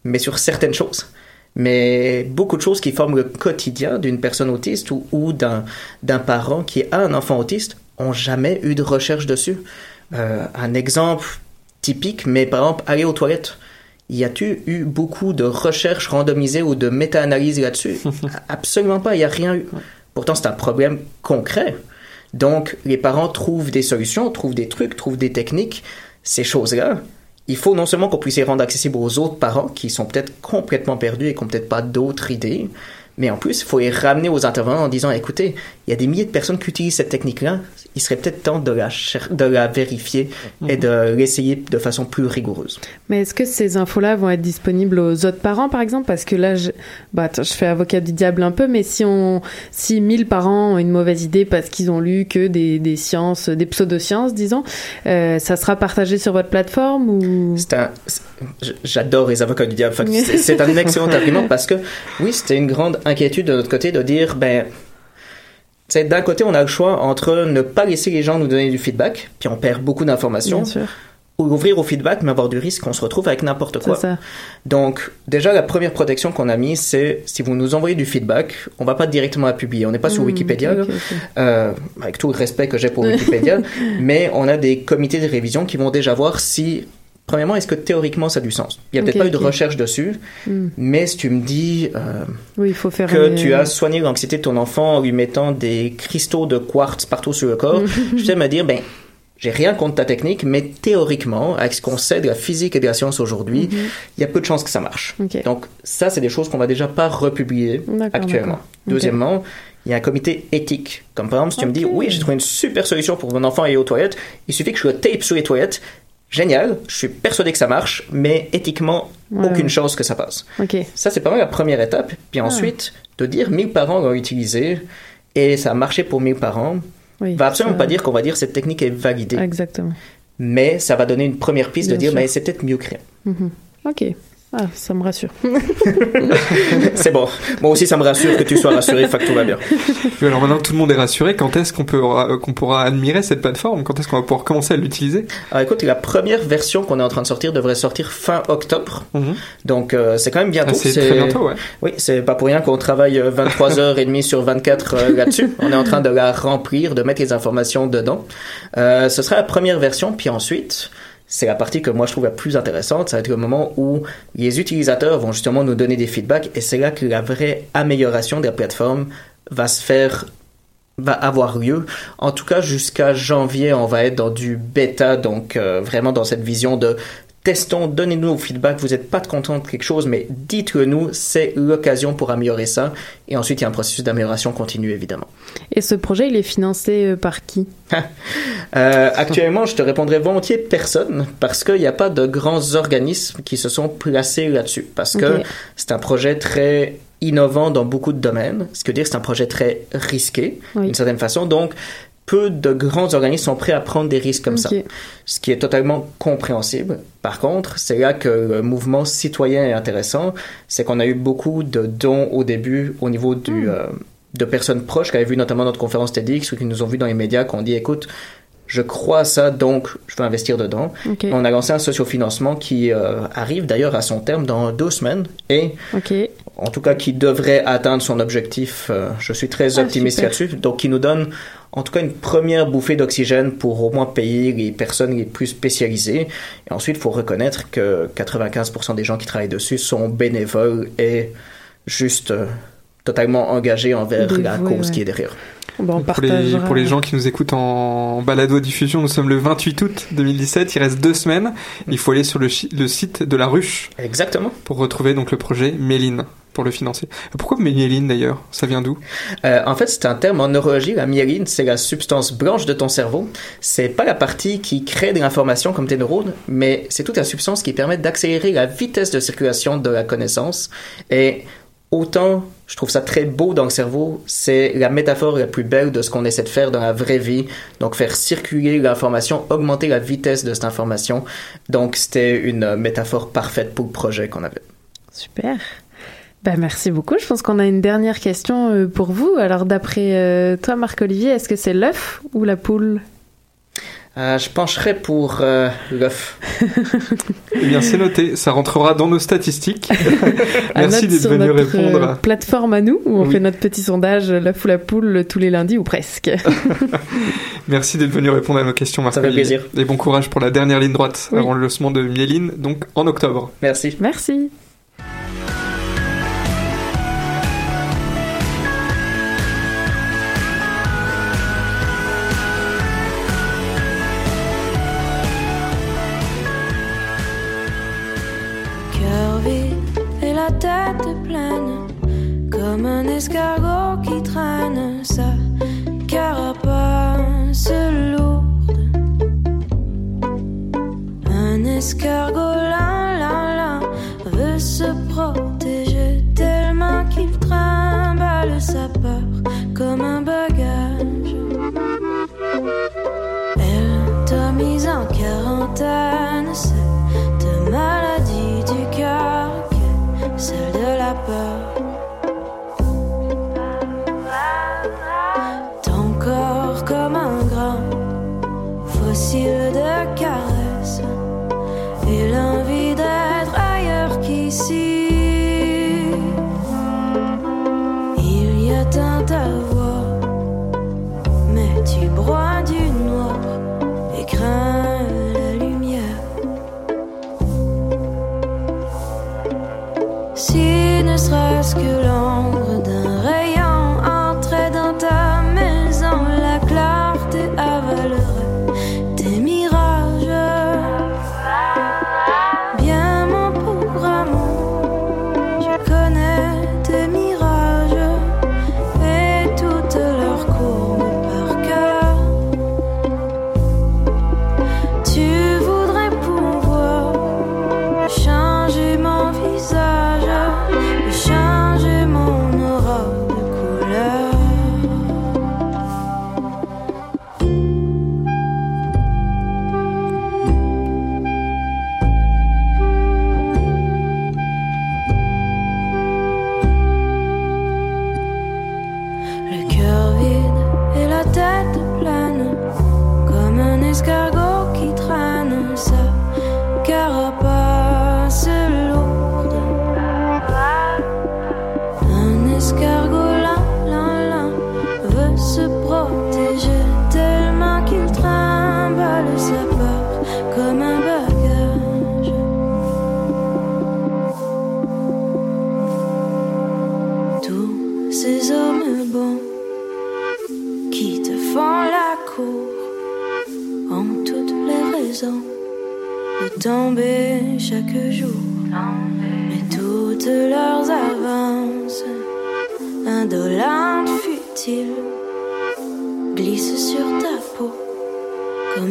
mais sur certaines choses. Mais beaucoup de choses qui forment le quotidien d'une personne autiste ou, ou d'un, d'un parent qui a un enfant autiste ont jamais eu de recherche dessus. Euh, un exemple typique, mais par exemple, aller aux toilettes. Y a-tu eu beaucoup de recherches randomisées ou de méta-analyses là-dessus? Absolument pas, il n'y a rien eu. Pourtant, c'est un problème concret. Donc, les parents trouvent des solutions, trouvent des trucs, trouvent des techniques. Ces choses-là, il faut non seulement qu'on puisse les rendre accessibles aux autres parents qui sont peut-être complètement perdus et qui n'ont peut-être pas d'autres idées, mais en plus, il faut les ramener aux intervenants en disant, écoutez, il y a des milliers de personnes qui utilisent cette technique-là, il serait peut-être temps de la, de la vérifier et de l'essayer de façon plus rigoureuse. Mais est-ce que ces infos-là vont être disponibles aux autres parents, par exemple? Parce que là, je, bah, attends, je fais avocat du diable un peu, mais si on, si 1000 parents ont une mauvaise idée parce qu'ils ont lu que des, des sciences, des pseudosciences, disons, euh, ça sera partagé sur votre plateforme ou? C'est un- J'adore les avocats du diable. C'est un excellent argument parce que, oui, c'était une grande inquiétude de notre côté de dire, ben, sais, d'un côté, on a le choix entre ne pas laisser les gens nous donner du feedback, puis on perd beaucoup d'informations, ou ouvrir au feedback, mais avoir du risque qu'on se retrouve avec n'importe quoi. C'est ça. Donc, déjà, la première protection qu'on a mise, c'est si vous nous envoyez du feedback, on va pas directement la publier. On n'est pas sur Mm, Wikipédia. Euh, avec tout le respect que j'ai pour Wikipédia, mais on a des comités de révision qui vont déjà voir si, premièrement, est-ce que théoriquement ça a du sens? Il n'y a peut-être pas eu de recherche dessus, Hmm. mais si tu me dis euh, Oui, il faut faire que tu as soigné l'anxiété de ton enfant en lui mettant des cristaux de quartz partout sur le corps, je vais me dire, ben, j'ai rien contre ta technique, mais théoriquement, avec ce qu'on sait de la physique et de la science aujourd'hui, il Mhm. y a peu de chances que ça marche. Donc, ça, c'est des choses qu'on va déjà pas republier actuellement. Deuxièmement, il y a un comité éthique. Comme par exemple, si tu me dis, oui, j'ai trouvé une super solution pour mon enfant aller aux toilettes, il suffit que je le tape sur les toilettes. Génial, je suis persuadé que ça marche, mais éthiquement, Ouais, aucune chance que ça passe. Ça, c'est pas mal la première étape. Puis Ah. ensuite, de dire 1000 parents l'ont utilisé et ça a marché pour 1000 parents, Oui, va absolument ça- pas dire qu'on va dire cette technique est validée. Exactement. Mais ça va donner une première piste de dire, sûr. mais c'est peut-être mieux rien. Mhm. Ok. Ah, ça me rassure. c'est bon. Moi aussi, ça me rassure que tu sois rassuré, fait que tout va bien. Alors maintenant que tout le monde est rassuré, quand est-ce qu'on peut, euh, qu'on pourra admirer cette plateforme? Quand est-ce qu'on va pouvoir commencer à l'utiliser? Alors écoute, la première version qu'on est en train de sortir devrait sortir fin octobre. Donc euh, c'est quand même bientôt. Ah, c'est très bientôt, ouais. Oui, c'est pas pour rien qu'on travaille euh, 23h30 sur 24 euh, là-dessus. On est en train de la remplir, de mettre les informations dedans. Euh, ce sera la première version, puis ensuite, c'est la partie que moi je trouve la plus intéressante. Ça va être le moment où les utilisateurs vont justement nous donner des feedbacks et c'est là que la vraie amélioration de la plateforme va se faire va avoir lieu. En tout cas, jusqu'à janvier, on va être dans du bêta, donc euh, vraiment dans cette vision de testons, donnez-nous vos feedbacks, vous n'êtes pas content de quelque chose, mais dites-le nous, c'est l'occasion pour améliorer ça. Et ensuite, il y a un processus d'amélioration continue, évidemment. Et ce projet, il est financé euh, par qui? Euh, actuellement, je te répondrai volontiers personne, parce qu'il n'y a pas de grands organismes qui se sont placés là-dessus. Parce que c'est un projet très innovant dans beaucoup de domaines, ce qui veut dire c'est un projet très risqué, Oui. d'une certaine façon. Donc, peu de grands organismes sont prêts à prendre des risques comme ça, ce qui est totalement compréhensible. Par contre, c'est là que le mouvement citoyen est intéressant, c'est qu'on a eu beaucoup de dons au début au niveau du, euh, de personnes proches qui avaient vu notamment notre conférence TEDx ou qui nous ont vu dans les médias, qui ont dit, écoute, je crois à ça, donc je veux investir dedans. On a lancé un sociofinancement qui euh, arrive d'ailleurs à son terme dans deux semaines et en tout cas qui devrait atteindre son objectif. euh, je suis très Ah, optimiste là-dessus. Donc qui nous donne en tout cas une première bouffée d'oxygène pour au moins payer les personnes les plus spécialisées. Et ensuite, il faut reconnaître que 95% des gens qui travaillent dessus sont bénévoles et juste euh, totalement engagés envers la cause ouais. qui est derrière. Bon, pour, les, pour les gens qui nous écoutent en balado-diffusion, nous sommes le 28 août 2017, il reste deux semaines. Il faut aller sur le, le site de la ruche. Exactement. Pour retrouver donc le projet Méline, pour le financer. Pourquoi myéline d'ailleurs? Ça vient d'où? Euh, en fait, c'est un terme en neurologie. La myéline, c'est la substance blanche de ton cerveau. C'est pas la partie qui crée de l'information comme tes neurones, mais c'est toute la substance qui permet d'accélérer la vitesse de circulation de la connaissance. Et autant, je trouve ça très beau dans le cerveau, c'est la métaphore la plus belle de ce qu'on essaie de faire dans la vraie vie. Donc, faire circuler l'information, augmenter la vitesse de cette information. Donc, c'était une métaphore parfaite pour le projet qu'on avait. Super. Bah, merci beaucoup. Je pense qu'on a une dernière question euh, pour vous. Alors, d'après euh, toi, Marc-Olivier, est-ce que c'est l'œuf ou la poule? Euh, je pencherais pour euh, l'œuf. Eh bien, c'est noté, ça rentrera dans nos statistiques. À Merci d'être venu notre, répondre. euh, plateforme à nous, où on Oui. fait notre petit sondage l'œuf ou la poule tous les lundis ou presque. Merci d'être venu répondre à nos questions, Marc. Ça fait plaisir. Et bon courage pour la dernière ligne droite Oui. avant le lancement de Myéline, donc en octobre. Merci. Merci. Tête pleine, comme un escargot qui traîne sa carapace lourde. Un escargot là,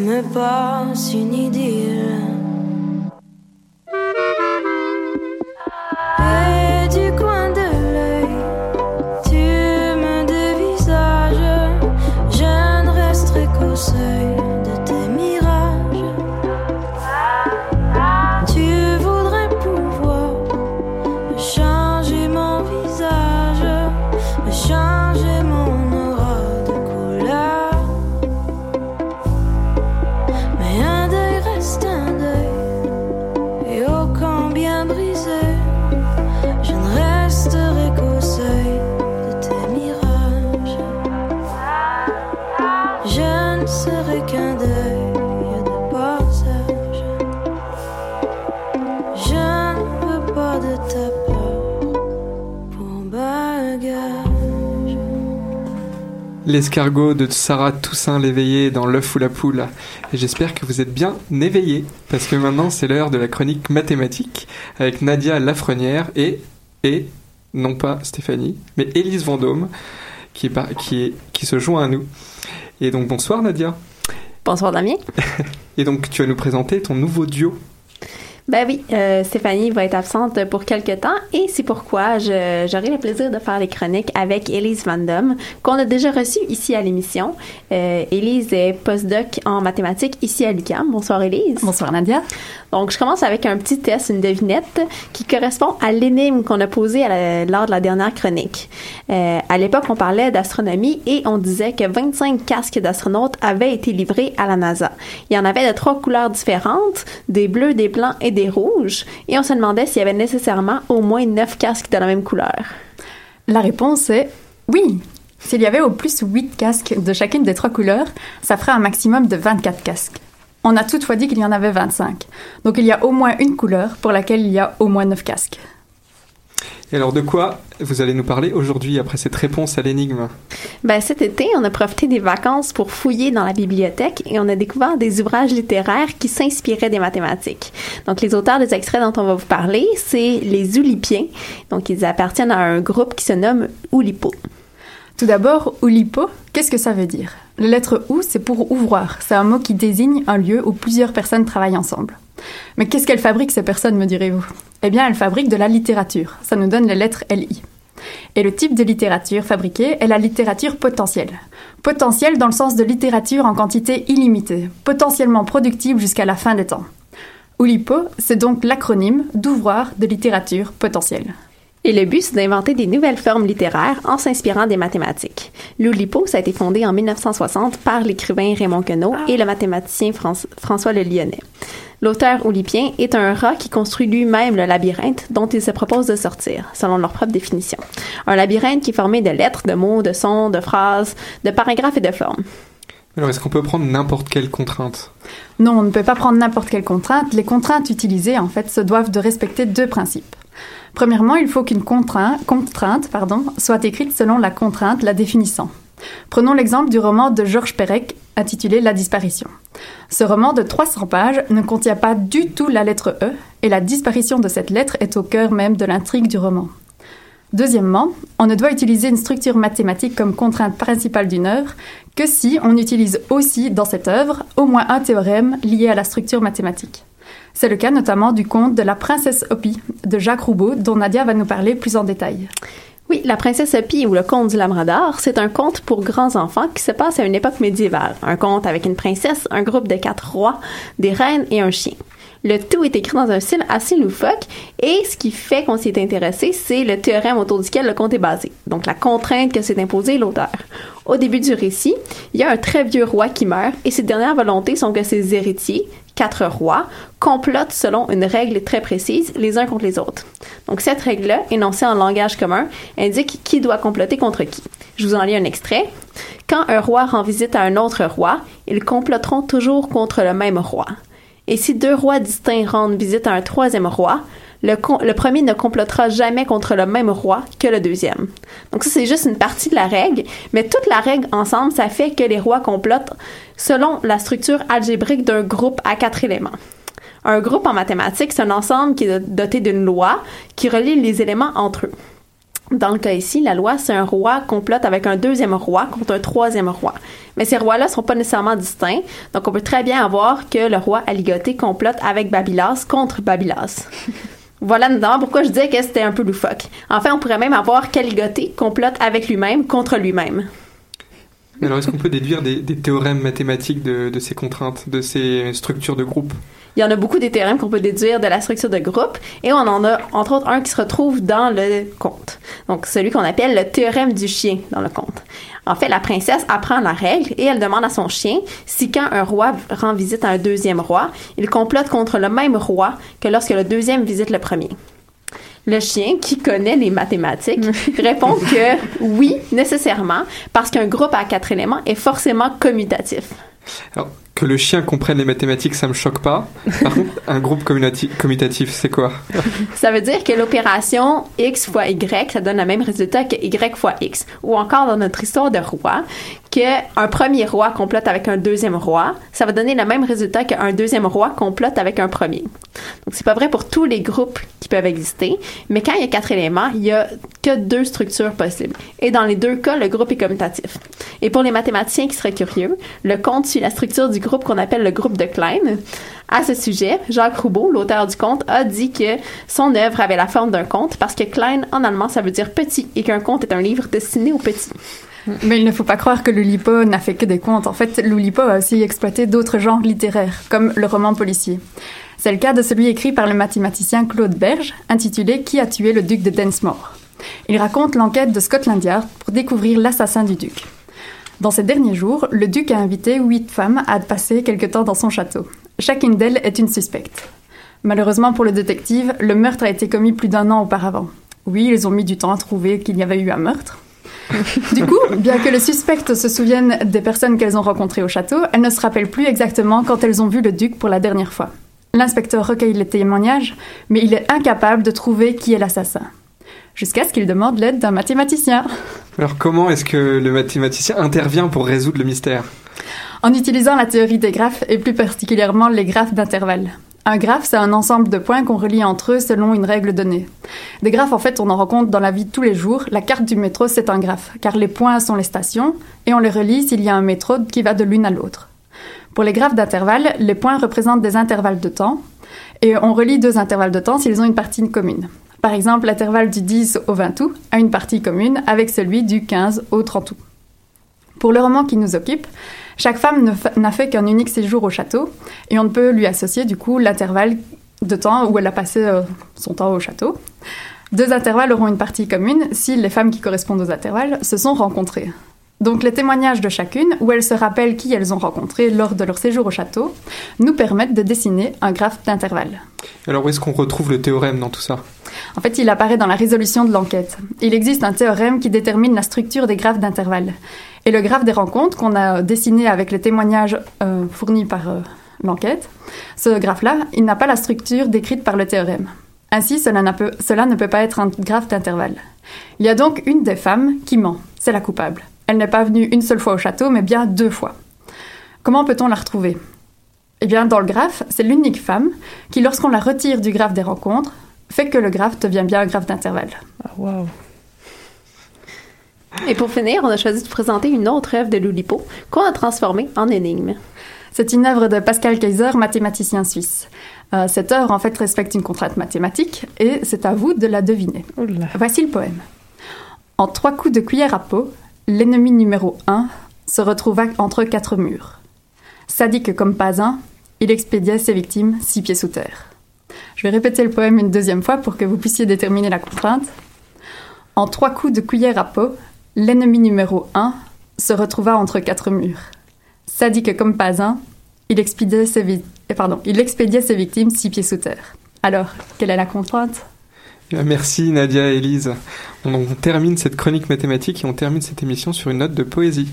comme passe une idylle. L'escargot de Sarah Toussaint l'éveillé dans l'œuf ou la poule. Et j'espère que vous êtes bien éveillés, parce que maintenant c'est l'heure de la chronique mathématique avec Nadia Lafrenière et, et, non pas Stéphanie, mais Élise Vendôme qui, est, qui, est, qui se joint à nous. Et donc bonsoir Nadia. Bonsoir Damien. Et donc tu vas nous présenter ton nouveau duo. Ben oui, euh, Stéphanie va être absente pour quelques temps et c'est pourquoi j'aurai le plaisir de faire les chroniques avec Elise Van Dam, qu'on a déjà reçue ici à l'émission. Euh, Elise est postdoc en mathématiques ici à l'UQAM. Bonsoir Elise. Bonsoir Nadia. Donc je commence avec un petit test, une devinette, qui correspond à l'énigme qu'on a posée à la- lors de la dernière chronique. Euh, à l'époque, on parlait d'astronomie et on disait que 25 casques d'astronautes avaient été livrés à la NASA. Il y en avait de trois couleurs différentes, des bleus, des blancs et des rouges, et on se demandait s'il y avait nécessairement au moins 9 casques de la même couleur. La réponse est oui. S'il y avait au plus 8 casques de chacune des trois couleurs, ça ferait un maximum de 24 casques. On a toutefois dit qu'il y en avait 25. Donc il y a au moins une couleur pour laquelle il y a au moins 9 casques. Et alors de quoi vous allez nous parler aujourd'hui après cette réponse à l'énigme? Ben, cet été, on a profité des vacances pour fouiller dans la bibliothèque et on a découvert des ouvrages littéraires qui s'inspiraient des mathématiques. Donc, les auteurs des extraits dont on va vous parler, c'est les Oulipiens. Donc, ils appartiennent à un groupe qui se nomme Oulipo. Tout d'abord, Oulipo, qu'est-ce que ça veut dire? La lettre OU, c'est pour ouvroir. C'est un mot qui désigne un lieu où plusieurs personnes travaillent ensemble. Mais qu'est-ce qu'elles fabriquent, ces personnes, me direz-vous? Eh bien, elles fabriquent de la littérature. Ça nous donne les lettres LI. Et le type de littérature fabriquée est la littérature potentielle. Potentielle dans le sens de littérature en quantité illimitée, potentiellement productive jusqu'à la fin des temps. Oulipo, c'est donc l'acronyme d'ouvroir de littérature potentielle. Et le but, c'est d'inventer des nouvelles formes littéraires en s'inspirant des mathématiques. L'Oulipo, ça a été fondé en 1960 par l'écrivain Raymond Queneau et le mathématicien Franç- François Le Lyonnais. L'auteur oulipien est un rat qui construit lui-même le labyrinthe dont il se propose de sortir, selon leur propre définition. Un labyrinthe qui est formé de lettres, de mots, de sons, de phrases, de paragraphes et de formes. Alors est-ce qu'on peut prendre n'importe quelle contrainte? Non, on ne peut pas prendre n'importe quelle contrainte. Les contraintes utilisées, en fait, se doivent de respecter deux principes. Premièrement, il faut qu'une contrainte, soit écrite selon la contrainte la définissant. Prenons l'exemple du roman de Georges Perec intitulé La disparition. Ce roman de 300 pages ne contient pas du tout la lettre E et la disparition de cette lettre est au cœur même de l'intrigue du roman. Deuxièmement, on ne doit utiliser une structure mathématique comme contrainte principale d'une œuvre que si on utilise aussi dans cette œuvre au moins un théorème lié à la structure mathématique. C'est le cas notamment du conte de la princesse Hopi de Jacques Roubaud dont Nadia va nous parler plus en détail. Oui, La princesse Hopi ou le conte du Labrador, c'est un conte pour grands enfants qui se passe à une époque médiévale. Un conte avec une princesse, un groupe de quatre rois, des reines et un chien. Le tout est écrit dans un style assez loufoque et ce qui fait qu'on s'y est intéressé, c'est le théorème autour duquel le conte est basé. Donc la contrainte que s'est imposée l'auteur. Au début du récit, il y a un très vieux roi qui meurt et ses dernières volontés sont que ses héritiers, quatre rois, complotent selon une règle très précise les uns contre les autres. Donc cette règle-là, énoncée en langage commun, indique qui doit comploter contre qui. Je vous en lis un extrait. Quand un roi rend visite à un autre roi, ils comploteront toujours contre le même roi. Et si deux rois distincts rendent visite à un troisième roi, le, premier ne complotera jamais contre le même roi que le deuxième. Donc ça, c'est juste une partie de la règle, mais toute la règle ensemble, ça fait que les rois complotent selon la structure algébrique d'un groupe à quatre éléments. Un groupe en mathématiques, c'est un ensemble qui est doté d'une loi qui relie les éléments entre eux. Dans le cas ici, la loi, c'est un roi complote avec un deuxième roi contre un troisième roi. Mais ces rois-là sont pas nécessairement distincts, donc on peut très bien avoir que le roi Aligoté complote avec Babylas contre Babylas. voilà notamment pourquoi je disais que c'était un peu loufoque? Enfin, on pourrait même avoir qu'Aligoté complote avec lui-même contre lui-même. Mais alors est-ce qu'on peut déduire des, des théorèmes mathématiques de, de ces contraintes, de ces structures de groupe? Il y en a beaucoup des théorèmes qu'on peut déduire de la structure de groupe et on en a entre autres un qui se retrouve dans le conte. Donc celui qu'on appelle le théorème du chien dans le conte. En fait, la princesse apprend la règle et elle demande à son chien si quand un roi rend visite à un deuxième roi, il complote contre le même roi que lorsque le deuxième visite le premier. Le chien, qui connaît les mathématiques, répond que oui, nécessairement, parce qu'un groupe à quatre éléments est forcément commutatif. Alors, que le chien comprenne les mathématiques, ça me choque pas. Par contre, un groupe commutati- commutatif, c'est quoi? Ça veut dire que l'opération x fois y, ça donne le même résultat que y fois x. Ou encore dans notre histoire de roi, qu'un premier roi complote avec un deuxième roi, ça va donner le même résultat qu'un deuxième roi complote avec un premier. Donc, c'est pas vrai pour tous les groupes qui peuvent exister, mais quand il y a quatre éléments, il y a que deux structures possibles. Et dans les deux cas, le groupe est commutatif. Et pour les mathématiciens qui seraient curieux, le conte suit la structure du groupe qu'on appelle le groupe de Klein. À ce sujet, Jacques Roubaud, l'auteur du conte, a dit que son œuvre avait la forme d'un conte parce que Klein, en allemand, ça veut dire petit et qu'un conte est un livre destiné aux petits. Mais il ne faut pas croire que l'Oulipo n'a fait que des contes. En fait, l'Oulipo a aussi exploité d'autres genres littéraires, comme le roman policier. C'est le cas de celui écrit par le mathématicien Claude Berge, intitulé Qui a tué le duc de Densmore? Il raconte l'enquête de Scotland Yard pour découvrir l'assassin du duc. Dans ces derniers jours, le duc a invité huit femmes à passer quelque temps dans son château. Chacune d'elles est une suspecte. Malheureusement pour le détective, le meurtre a été commis plus d'un an auparavant. Oui, ils ont mis du temps à trouver qu'il y avait eu un meurtre. Du coup, bien que le suspect se souvienne des personnes qu'elles ont rencontrées au château, elles ne se rappellent plus exactement quand elles ont vu le duc pour la dernière fois. L'inspecteur recueille les témoignages, mais il est incapable de trouver qui est l'assassin. Jusqu'à ce qu'il demande l'aide d'un mathématicien. Alors comment est-ce que le mathématicien intervient pour résoudre le mystère? En utilisant la théorie des graphes et plus particulièrement les graphes d'intervalle. Un graphe, c'est un ensemble de points qu'on relie entre eux selon une règle donnée. Des graphes, en fait, on en rencontre dans la vie de tous les jours. La carte du métro, c'est un graphe, car les points sont les stations, et on les relie s'il y a un métro qui va de l'une à l'autre. Pour les graphes d'intervalle, les points représentent des intervalles de temps, et on relie deux intervalles de temps s'ils ont une partie commune. Par exemple, l'intervalle du 10 au 20 août a une partie commune avec celui du 15 au 30 août. Pour le roman qui nous occupe, chaque femme n'a fait qu'un unique séjour au château et on ne peut lui associer du coup l'intervalle de temps où elle a passé euh, son temps au château. Deux intervalles auront une partie commune si les femmes qui correspondent aux intervalles se sont rencontrées. Donc les témoignages de chacune, où elles se rappellent qui elles ont rencontré lors de leur séjour au château, nous permettent de dessiner un graphe d'intervalle. Alors où est-ce qu'on retrouve le théorème dans tout ça? En fait, il apparaît dans la résolution de l'enquête. Il existe un théorème qui détermine la structure des graphes d'intervalle. Et le graphe des rencontres qu'on a dessiné avec les témoignages euh, fournis par euh, l'enquête, ce graphe-là, il n'a pas la structure décrite par le théorème. Ainsi, cela, ne peut pas être un graphe d'intervalle. Il y a donc une des femmes qui ment, c'est la coupable. Elle n'est pas venue une seule fois au château, mais bien deux fois. Comment peut-on la retrouver? Eh bien, dans le graphe, c'est l'unique femme qui, lorsqu'on la retire du graphe des rencontres, fait que le graphe devient bien un graphe d'intervalle. Ah. Et pour finir, on a choisi de présenter une autre œuvre de Loulipo qu'on a transformée en énigme. C'est une œuvre de Pascal Kaiser, mathématicien suisse. Euh, cette œuvre, en fait, respecte une contrainte mathématique et c'est à vous de la deviner. Oula. Voici le poème. En trois coups de cuillère à peau, l'ennemi numéro un se retrouva entre quatre murs. Sadique comme pas un, il expédiait ses victimes six pieds sous terre. Je vais répéter le poème une deuxième fois pour que vous puissiez déterminer la contrainte. En trois coups de cuillère à peau, l'ennemi numéro un se retrouva entre quatre murs. Sadique comme pas un, il expédiait ses, eh, ses victimes six pieds sous terre. Alors, quelle est la contrainte? Eh Merci Nadia et Elise. On termine cette chronique mathématique et on termine cette émission sur une note de poésie.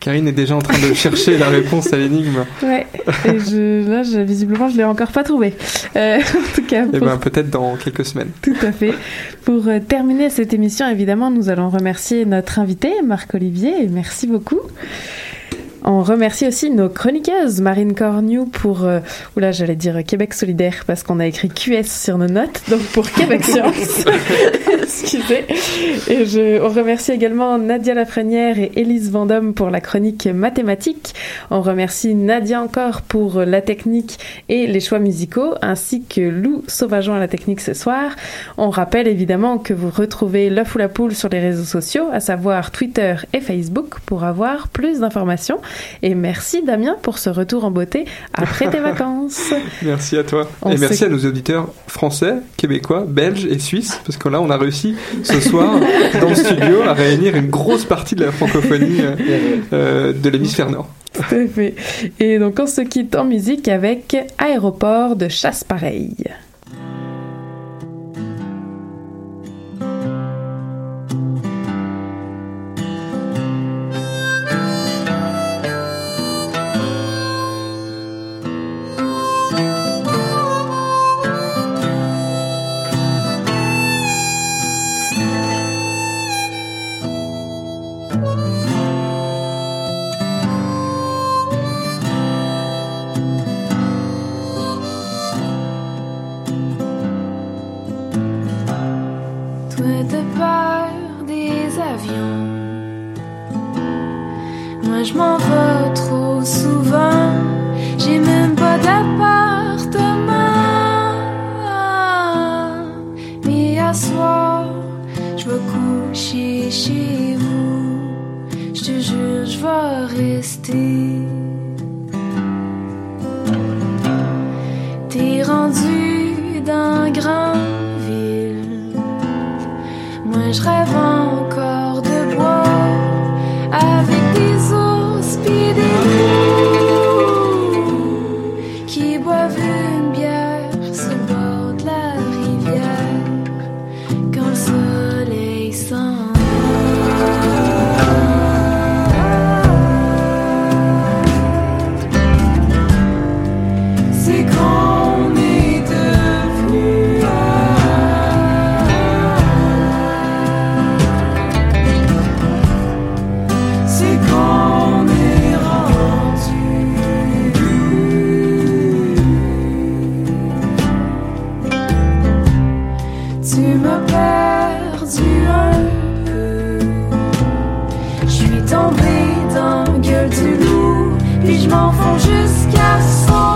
Karine est déjà en train de chercher la réponse à l'énigme. Ouais, et je, là, je- visiblement, je l'ai encore pas trouvé. Euh, en tout cas, Eh bien, peut-être dans quelques semaines. Tout à fait. Pour euh, terminer cette émission, évidemment, nous allons remercier notre invité, Marc-Olivier, merci beaucoup. On remercie aussi nos chroniqueuses, Marine Cornu pour, euh, oula, j'allais dire Québec solidaire parce qu'on a écrit QS sur nos notes, donc pour Québec Science. Excusez. Et je, on remercie également Nadia Lafrenière et Élise Vendôme pour la chronique mathématique. On remercie Nadia encore pour la technique et les choix musicaux, ainsi que Lou Sauvageon à la technique ce soir. On rappelle évidemment que vous retrouvez l'œuf ou la poule sur les réseaux sociaux, à savoir Twitter et Facebook, pour avoir plus d'informations. Et merci Damien pour ce retour en beauté après tes vacances. Merci à toi. On et merci se- à nos auditeurs français, québécois, belges et suisses, parce que là, on a réussi ce soir dans le studio à réunir une grosse partie de la francophonie euh, euh, de l'hémisphère nord. Tout à fait. Et donc on se quitte en musique avec Aéroport de chasse pareil. tombé dans gueule du loup, puis je m'enfonce jusqu'à 100.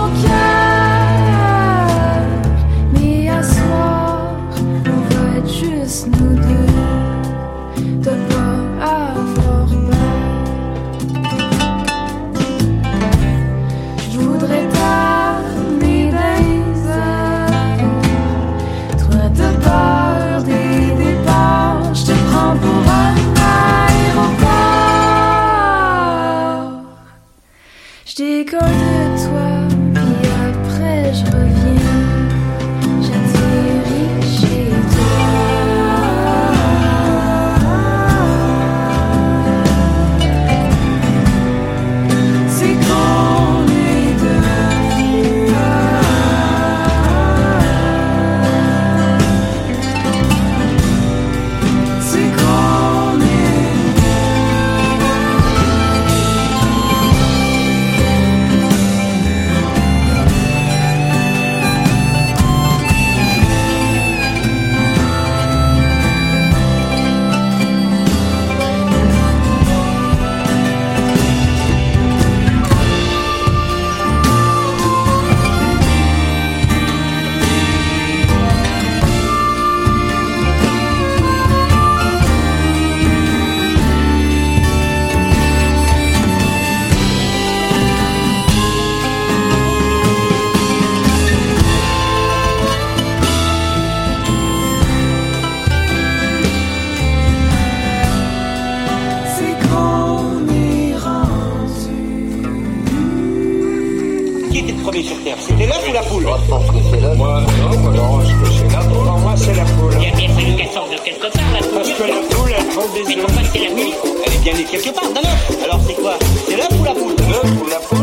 la poule Moi, non, moi, non, je c'est la poule. moi, c'est la poule. Il y a bien fallu qu'elle sorte de quelque part, la poule. Parce que la poule, elle prend des Mais pourquoi c'est la nuit Elle est bien née quelque part, non, non. Alors, c'est quoi? C'est l'œuf ou la poule? L'œuf ou la poule